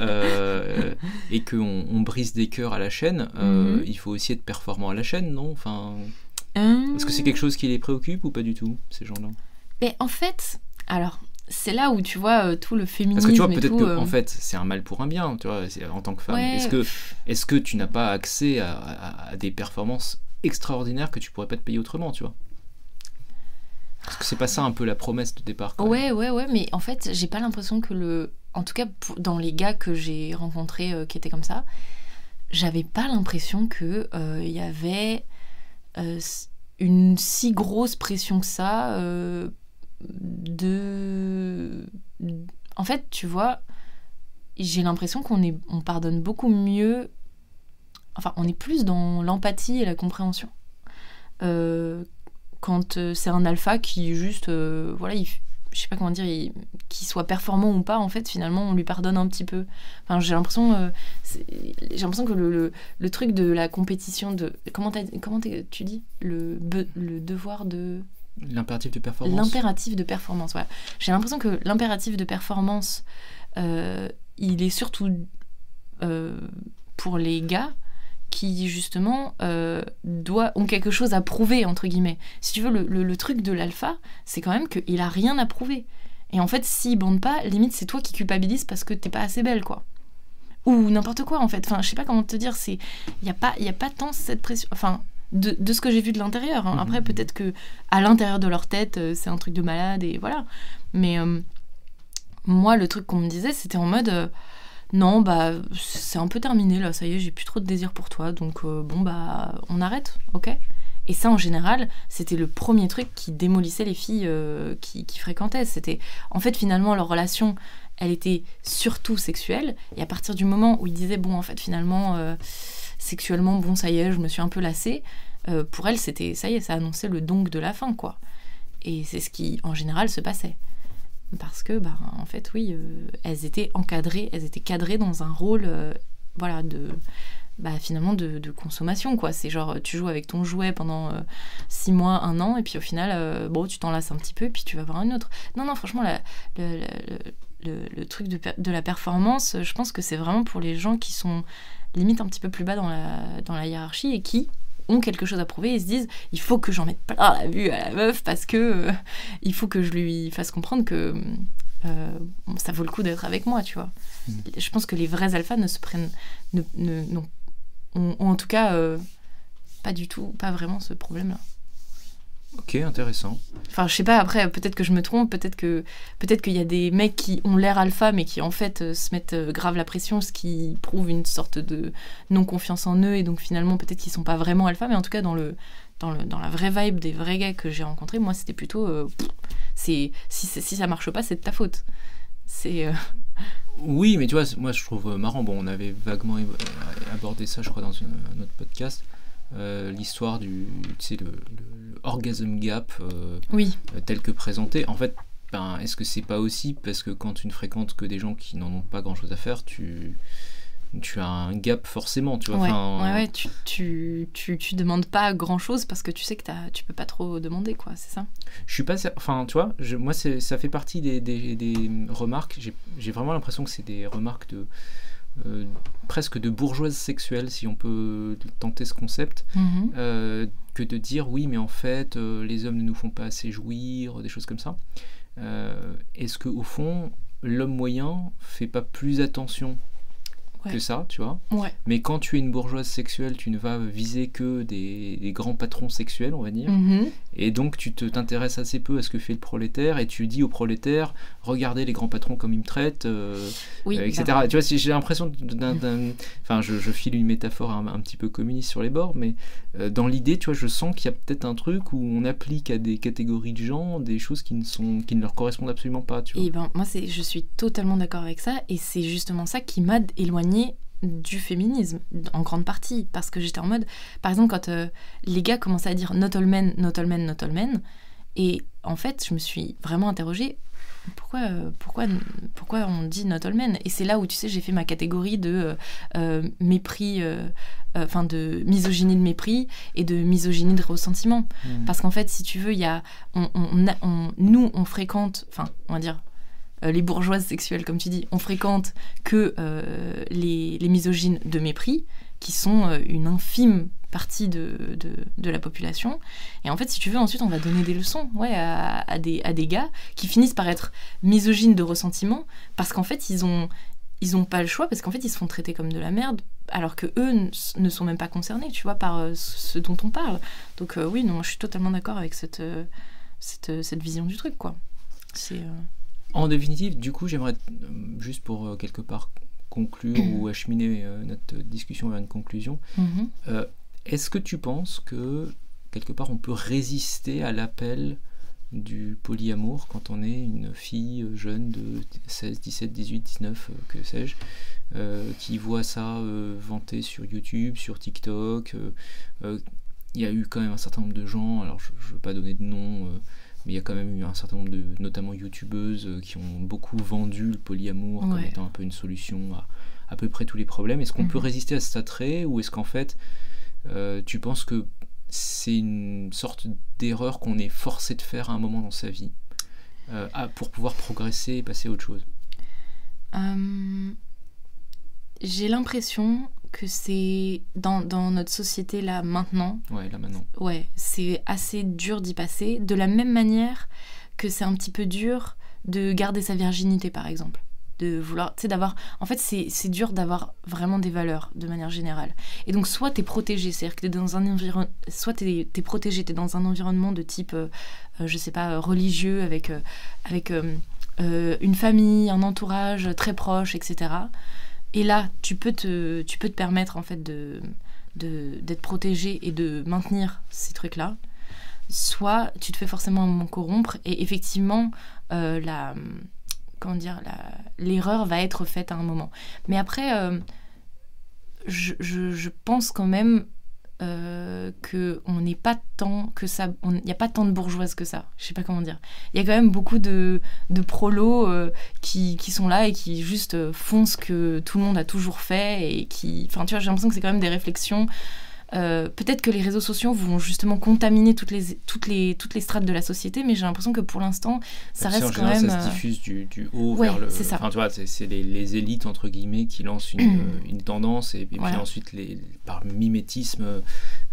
et qu'on on brise des cœurs à la chaîne, mhm. il faut aussi être performant à la chaîne, non? Enfin, est-ce que c'est quelque chose qui les préoccupe ou pas du tout, ces gens-là? Mais en fait, alors c'est là où tu vois euh, tout le féminisme. Parce que tu vois, peut-être que euh, en fait, c'est un mal pour un bien, tu vois, en tant que femme. Est-ce que, est que tu n'as pas accès à, des performances extraordinaires que tu pourrais pas te payer autrement, tu vois? Parce que c'est pas ça un peu la promesse de départ. ouais, ouais, ouais, mais en fait, j'ai pas l'impression que le. En tout cas, dans les gars que j'ai rencontrés euh, qui étaient comme ça, j'avais pas l'impression que il y avait une si grosse pression que ça de... En fait, tu vois, j'ai l'impression qu'on est, on pardonne beaucoup mieux. Enfin, on est plus dans l'empathie et la compréhension. Euh, quand euh, c'est un alpha qui juste, euh, voilà, il, je sais pas comment dire, qu'il soit performant ou pas, en fait, finalement, on lui pardonne un petit peu. Enfin, j'ai l'impression, j'ai l'impression que le, truc de la compétition de, comment, tu dis, le devoir de L'impératif de performance. L'impératif de performance, voilà. J'ai l'impression que l'impératif de performance, euh, il est surtout euh, pour les gars qui, justement, euh, ont quelque chose à prouver, entre guillemets. Si tu veux, le, le, truc de l'alpha, c'est quand même qu'il a rien à prouver. Et en fait, s'il bande pas, limite, c'est toi qui culpabilise parce que t'es pas assez belle, quoi. ou n'importe quoi en fait. Enfin, je sais pas comment te dire, c'est il y a pas y a pas tant cette pression enfin de, de ce que j'ai vu de l'intérieur. hein. Mhm. Après peut-être que à l'intérieur de leur tête, euh, c'est un truc de malade et voilà. Mais euh, moi le truc qu'on me disait, c'était en mode euh, non, bah c'est un peu terminé là, ça y est, j'ai plus trop de désir pour toi. Donc euh, bon bah on arrête, OK et ça, en général, c'était le premier truc qui démolissait les filles qui, qui fréquentaient. C'était, en fait, finalement, leur relation, elle était surtout sexuelle. Et à partir du moment où ils disaient, bon, en fait, finalement, sexuellement, bon, ça y est, je me suis un peu lassée, euh, pour elles, c'était, ça y est, ça annonçait le donc de la fin, quoi. Et c'est ce qui, en général, se passait. Parce que, bah, en fait, oui, euh, elles étaient encadrées, elles étaient cadrées dans un rôle, euh, voilà, de bah, finalement de, de consommation quoi c'est genre tu joues avec ton jouet pendant euh, six mois un an et puis au final bon tu t'en lasses un petit peu et puis tu vas voir une autre non non franchement la- le, truc de la performance je pense que c'est vraiment pour les gens qui sont limite un petit peu plus bas dans la, dans la hiérarchie et qui ont quelque chose à prouver et se disent il faut que j'en mette plein la vue à la meuf parce que euh, il faut que je lui fasse comprendre que euh, ça vaut le coup d'être avec moi tu vois Mhm. je pense que les vrais alphas ne se prennent ne, ne- ont, ont en tout cas euh, pas du tout, pas vraiment ce problème-là. Ok, intéressant. Enfin, je sais pas, après, peut-être que je me trompe, peut-être que peut-être qu'il y a des mecs qui ont l'air alpha, mais qui en fait euh, se mettent euh, grave la pression, ce qui prouve une sorte de non-confiance en eux, et donc finalement, peut-être qu'ils sont pas vraiment alpha, mais en tout cas, dans, le, dans, le, dans la vraie vibe des vrais gars que j'ai rencontrés, moi, c'était plutôt. euh, c'est si, si ça marche pas, c'est de ta faute. C'est. Oui, mais tu vois, moi je trouve marrant. Bon, on avait vaguement abordé ça, je crois, dans une- un autre podcast. L'histoire du, tu sais, le orgasm gap euh, Oui, euh, tel que présenté. En fait, ben, est-ce que c'est pas aussi parce que quand tu ne fréquentes que des gens qui n'en ont pas grand-chose à faire, tu, tu as un gap forcément, tu vois. ouais, ouais, ouais, tu, tu, tu, tu demandes pas grand-chose parce que tu sais que t'as- tu peux pas trop demander, quoi, c'est ça? Je suis pas, enfin, tu vois, je- moi ça fait partie des, des- des remarques. J'ai vraiment l'impression que c'est des remarques de euh, presque de bourgeoise sexuelle, si on peut tenter ce concept, Mhm. euh, que de dire oui, mais en fait, euh, les hommes ne nous font pas assez jouir, des choses comme ça. Euh, Est-ce que au fond, l'homme moyen fait pas plus attention Ouais. que ça, tu vois Ouais. Mais quand tu es une bourgeoise sexuelle, tu ne vas viser que des, des grands patrons sexuels, on va dire. Mhm. Et donc tu t'intéresses assez peu à ce que fait le prolétaire et tu dis au prolétaire regardez les grands patrons comme ils me traitent, euh, Oui, euh, etc. bah, Tu vois, j'ai l'impression d'un, enfin, je, je file une métaphore un, un petit peu communiste sur les bords, mais euh, dans l'idée, tu vois, je sens qu'il y a peut-être un truc où on applique à des catégories de gens des choses qui ne sont, qui ne leur correspondent absolument pas. Tu vois. Et ben moi je suis totalement d'accord avec ça et c'est justement ça qui m'a du féminisme en grande partie parce que j'étais en mode par exemple quand euh, les gars commençaient à dire not all men not all men not all men et en fait je me suis vraiment interrogée pourquoi euh, pourquoi pourquoi on dit not all men? Et c'est là où tu sais j'ai fait ma catégorie de euh, mépris euh, enfin de misogynie de mépris et de misogynie de ressentiment Mm. parce qu'en fait, si tu veux, il y a, on, on on- nous, on fréquente, enfin, on va dire, euh, les bourgeoises sexuelles, comme tu dis, on fréquente que euh, les, les misogynes de mépris, qui sont euh, une infime partie de, de, la population. Et en fait, si tu veux, ensuite, on va donner des leçons ouais, à, des, à des gars qui finissent par être misogynes de ressentiment, parce qu'en fait, ils ont, ils ont pas le choix, parce qu'en fait, ils se font traiter comme de la merde, alors que eux ne sont même pas concernés, tu vois, par ce dont on parle. Donc oui, non, je suis totalement d'accord avec cette, cette, cette vision du truc, quoi. C'est... En définitive, du coup, j'aimerais, euh, juste pour euh, quelque part conclure ou acheminer euh, notre discussion vers une conclusion, mhm. Est-ce que tu penses que quelque part on peut résister à l'appel du polyamour quand on est une fille jeune de 16, 17, 18, 19, euh, que sais-je, euh, qui voit ça euh, vanté sur YouTube, sur TikTok euh, Il y a eu quand même un certain nombre de gens, alors je ne veux pas donner de nom, mais il y a quand même eu un certain nombre de, notamment youtubeuses, euh, qui ont beaucoup vendu le polyamour comme étant un peu une solution à à peu près tous les problèmes. Est-ce qu'on peut Mhm. résister à cet attrait ou est-ce qu'en fait euh, tu penses que c'est une sorte d'erreur qu'on est forcé de faire à un moment dans sa vie euh, ah, pour pouvoir progresser et passer à autre chose? Euh, J'ai l'impression que c'est dans, dans notre société là maintenant, Ouais, là maintenant. ouais, c'est assez dur d'y passer, de la même manière que c'est un petit peu dur de garder sa virginité par exemple. de vouloir, tu sais, d'avoir. En fait, c'est dur d'avoir vraiment des valeurs de manière générale. Et donc, soit tu es protégé, c'est-à-dire que tu es dans un environnement. Soit tu es, protégé, tu es dans un environnement de type, euh, euh, je sais pas, religieux, avec, euh, avec une famille, un entourage très proche, etc. Et là, tu peux te, permettre, en fait, de d'être protégé et de maintenir ces trucs-là. Soit tu te fais forcément un moment corrompre et effectivement, la comment dire, l'erreur va être faite à un moment. Mais après, euh, je, pense quand même euh, que on n'est pas tant que ça, il n'y a pas tant de bourgeoises que ça. Je sais pas comment dire. Il y a quand même beaucoup de, de prolos euh, qui, qui, sont là et qui juste font ce que tout le monde a toujours fait et qui, enfin tu vois, j'ai l'impression que c'est quand même des réflexions euh, peut-être que les réseaux sociaux vont justement contaminer toutes les, toutes les, toutes les strates de la société, mais j'ai l'impression que pour l'instant, ça reste quand même. Ça se euh, diffuse du, du haut vers le. c'est ça. Enfin, tu vois, c'est les, les, élites, entre guillemets, qui lancent une, euh, une tendance, et, puis ensuite, les, par mimétisme,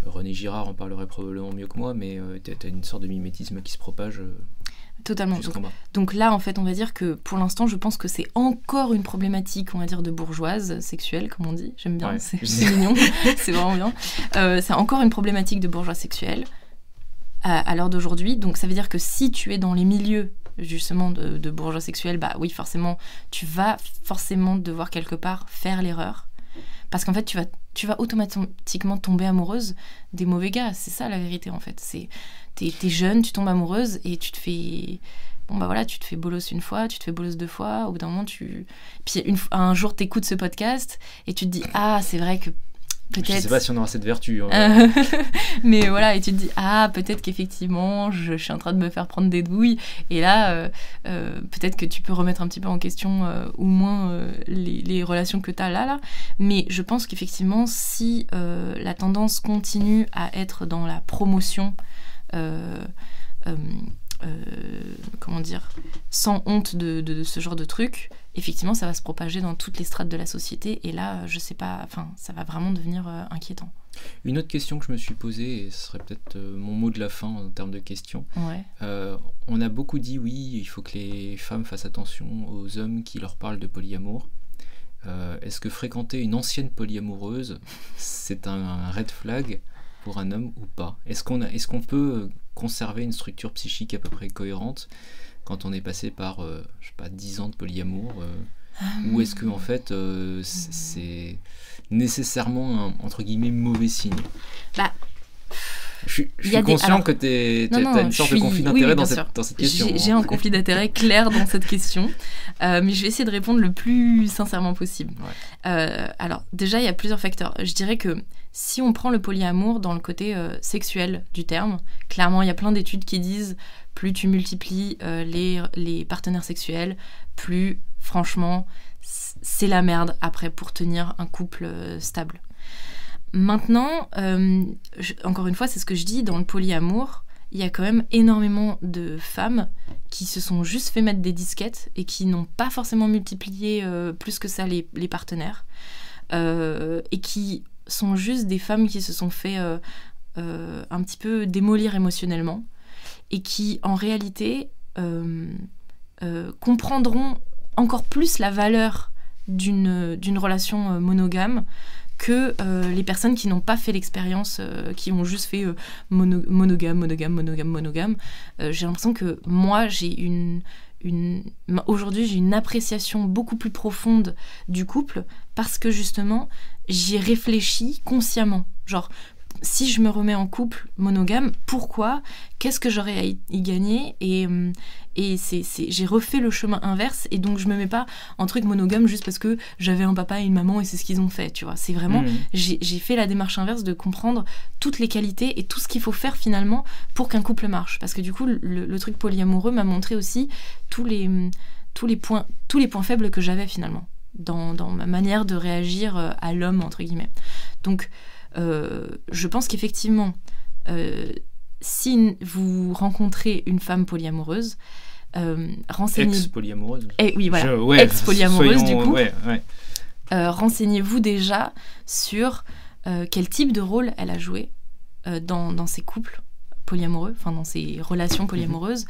René Girard en parlerait probablement mieux que moi, mais tu as une sorte de mimétisme qui se propage. Totalement. Donc, là, en fait, on va dire que pour l'instant, je pense que c'est encore une problématique, on va dire, de bourgeoise sexuelle, comme on dit. J'aime bien, c'est mignon, c'est vraiment bien. Euh, c'est encore une problématique de bourgeois sexuelle à, l'heure d'aujourd'hui. Donc ça veut dire que si tu es dans les milieux justement de, de bourgeois sexuels, bah oui, forcément, tu vas forcément devoir quelque part faire l'erreur. Parce qu'en fait, tu vas, tu vas automatiquement tomber amoureuse des mauvais gars. C'est ça la vérité, en fait. C'est t'es es jeune, tu tombes amoureuse et tu te fais bon bah voilà, tu te fais bolos une fois, tu te fais bolos deux fois, au bout d'un moment tu puis un jour t'écoutes ce podcast et tu te dis ah c'est vrai que je sais pas si on aura cette vertu hein. mais voilà et tu te dis ah peut-être qu'effectivement je, suis en train de me faire prendre des douilles. Et là euh, euh, peut-être que tu peux remettre un petit peu en question euh, au moins les, les, relations que tu as là là. Mais je pense qu'effectivement si la tendance continue à être dans la promotion euh, euh, euh, comment dire, sans honte de, ce genre de truc, effectivement, ça va se propager dans toutes les strates de la société. Et là, je sais pas, enfin, ça va vraiment devenir inquiétant. Une autre question que je me suis posée, et ce serait peut-être mon mot de la fin en termes de questions. on a beaucoup dit oui, il faut que les femmes fassent attention aux hommes qui leur parlent de polyamour. Est-ce que fréquenter une ancienne polyamoureuse, c'est un red flag? Pour un homme ou pas Est-ce qu'on est qu'on peut euh, conserver une structure psychique à peu près cohérente quand on est passé par, euh, je sais pas, 10 ans de polyamour euh, Ou est-ce que en fait c'est nécessairement un entre guillemets mauvais signe? Bah, je suis, conscient que tu as une sorte de conflit d'intérêt dans, cette, question. J'ai un conflit d'intérêt clair dans cette question, mais je vais essayer de répondre le plus sincèrement possible. alors, déjà, il y a plusieurs facteurs. Je dirais que si on prend le polyamour dans le côté euh, sexuel du terme, clairement, il y a plein d'études qui disent plus tu multiplies euh, les, partenaires sexuels, plus, franchement, c'est la merde après pour tenir un couple euh, stable. Maintenant, encore une fois, c'est ce que je dis, dans le polyamour, il y a quand même énormément de femmes qui se sont juste fait mettre des disquettes et qui n'ont pas forcément multiplié plus que ça les, les partenaires. et qui sont juste des femmes qui se sont fait euh, euh, un petit peu démolir émotionnellement et qui en réalité euh, comprendront encore plus la valeur d'une relation monogame que les personnes qui n'ont pas fait l'expérience, qui ont juste fait monogame, monogame, monogame, monogame. j'ai l'impression que moi, j'ai une, aujourd'hui j'ai une appréciation beaucoup plus profonde du couple parce que justement j'y réfléchis consciemment. Genre, si je me remets en couple monogame, pourquoi? Qu'est-ce que j'aurais à y, gagner? Et, et c'est, j'ai refait le chemin inverse et donc je me mets pas en truc monogame juste parce que j'avais un papa et une maman et c'est ce qu'ils ont fait, tu vois. C'est vraiment, mmh. j'ai, fait la démarche inverse de comprendre toutes les qualités et tout ce qu'il faut faire finalement pour qu'un couple marche. Parce que du coup, le, truc polyamoureux m'a montré aussi tous les, tous les, points, tous les points faibles que j'avais finalement dans, dans ma manière de réagir euh, à l'homme, entre guillemets. Donc, euh, je pense qu'effectivement, euh, si vous rencontrez une femme polyamoureuse, euh, renseignez... Ex-polyamoureuse eh, Oui, voilà. Ex-polyamoureuse, du coup. renseignez-vous déjà sur quel type de rôle elle a joué dans, dans ses couples polyamoureux, enfin dans ses relations polyamoureuses,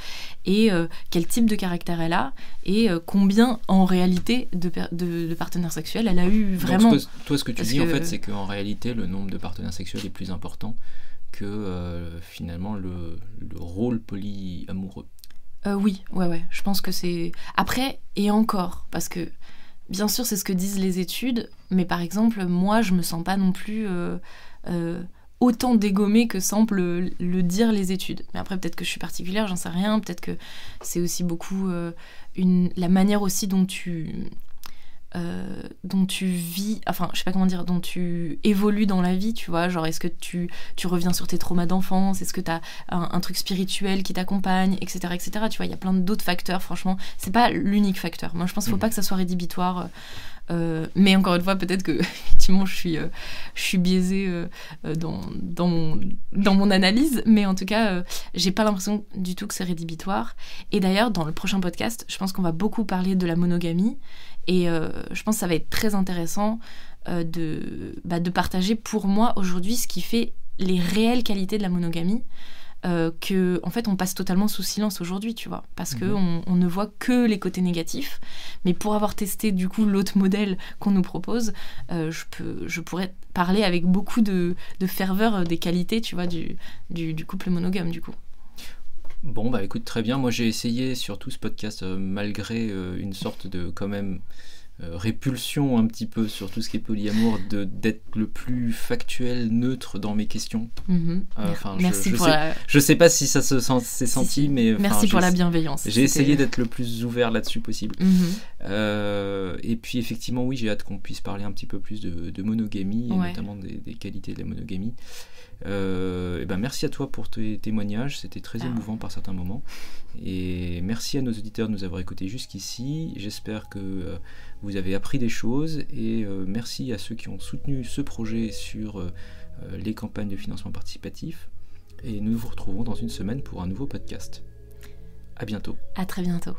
et quel type de caractère elle a, et combien en réalité de, de, partenaires sexuels elle a eu vraiment. toi, ce que tu dis en fait, c'est qu'en réalité, le nombre de partenaires sexuels est plus important que finalement le, le rôle polyamoureux. oui, ouais, ouais. Je pense que c'est. Après, et encore, parce que bien sûr, c'est ce que disent les études, mais par exemple, moi, je me sens pas non plus euh, euh, autant dégommée que semblent le, dire les études. Mais après, peut-être que je suis particulière, j'en sais rien. Peut-être que c'est aussi beaucoup euh, une, la manière aussi dont tu euh, dont tu vis, enfin, je sais pas comment dire, dont tu évolues dans la vie, tu vois. Genre, est-ce que tu, tu reviens sur tes traumas d'enfance? Est-ce que tu as un, truc spirituel qui t'accompagne, etc., etc. Tu vois, il y a plein d'autres facteurs, franchement. C'est pas l'unique facteur. Moi, je pense qu'il faut mhm. pas que ça soit rédhibitoire. Euh, mais encore une fois, peut-être que effectivement, je suis, euh, je suis biaisée dans, dans, mon, dans mon analyse, mais en tout cas, j'ai pas l'impression du tout que c'est rédhibitoire. Et d'ailleurs, dans le prochain podcast, je pense qu'on va beaucoup parler de la monogamie et euh, je pense que ça va être très intéressant euh, de, bah, de partager pour moi aujourd'hui ce qui fait les réelles qualités de la monogamie. Euh, que en fait on passe totalement sous silence aujourd'hui, tu vois, parce que mhm. on, ne voit que les côtés négatifs. Mais pour avoir testé du coup l'autre modèle qu'on nous propose, je peux, je pourrais parler avec beaucoup de, de ferveur des qualités, tu vois, du, du, du couple monogame du coup. Bon, bah écoute, très bien. Moi, j'ai essayé sur tout ce podcast, euh, malgré euh, une sorte de quand même euh, répulsion un petit peu sur tout ce qui est polyamour, d'être le plus factuel, neutre dans mes questions. Mhm. Merci je, pour sais, la... je sais pas si ça se s'est senti, mais merci pour la bienveillance. J'ai essayé d'être le plus ouvert là-dessus possible. Mhm. et puis effectivement, oui, j'ai hâte qu'on puisse parler un petit peu plus de, monogamie, et notamment des, des, qualités de la monogamie. Euh, et ben merci à toi pour tes témoignages, c'était très ah. émouvant par certains moments. Et merci à nos auditeurs de nous avoir écoutés jusqu'ici. J'espère que euh, vous avez appris des choses et euh, merci à ceux qui ont soutenu ce projet sur les campagnes de financement participatif. Et nous vous retrouvons dans une semaine pour un nouveau podcast. À bientôt. À très bientôt.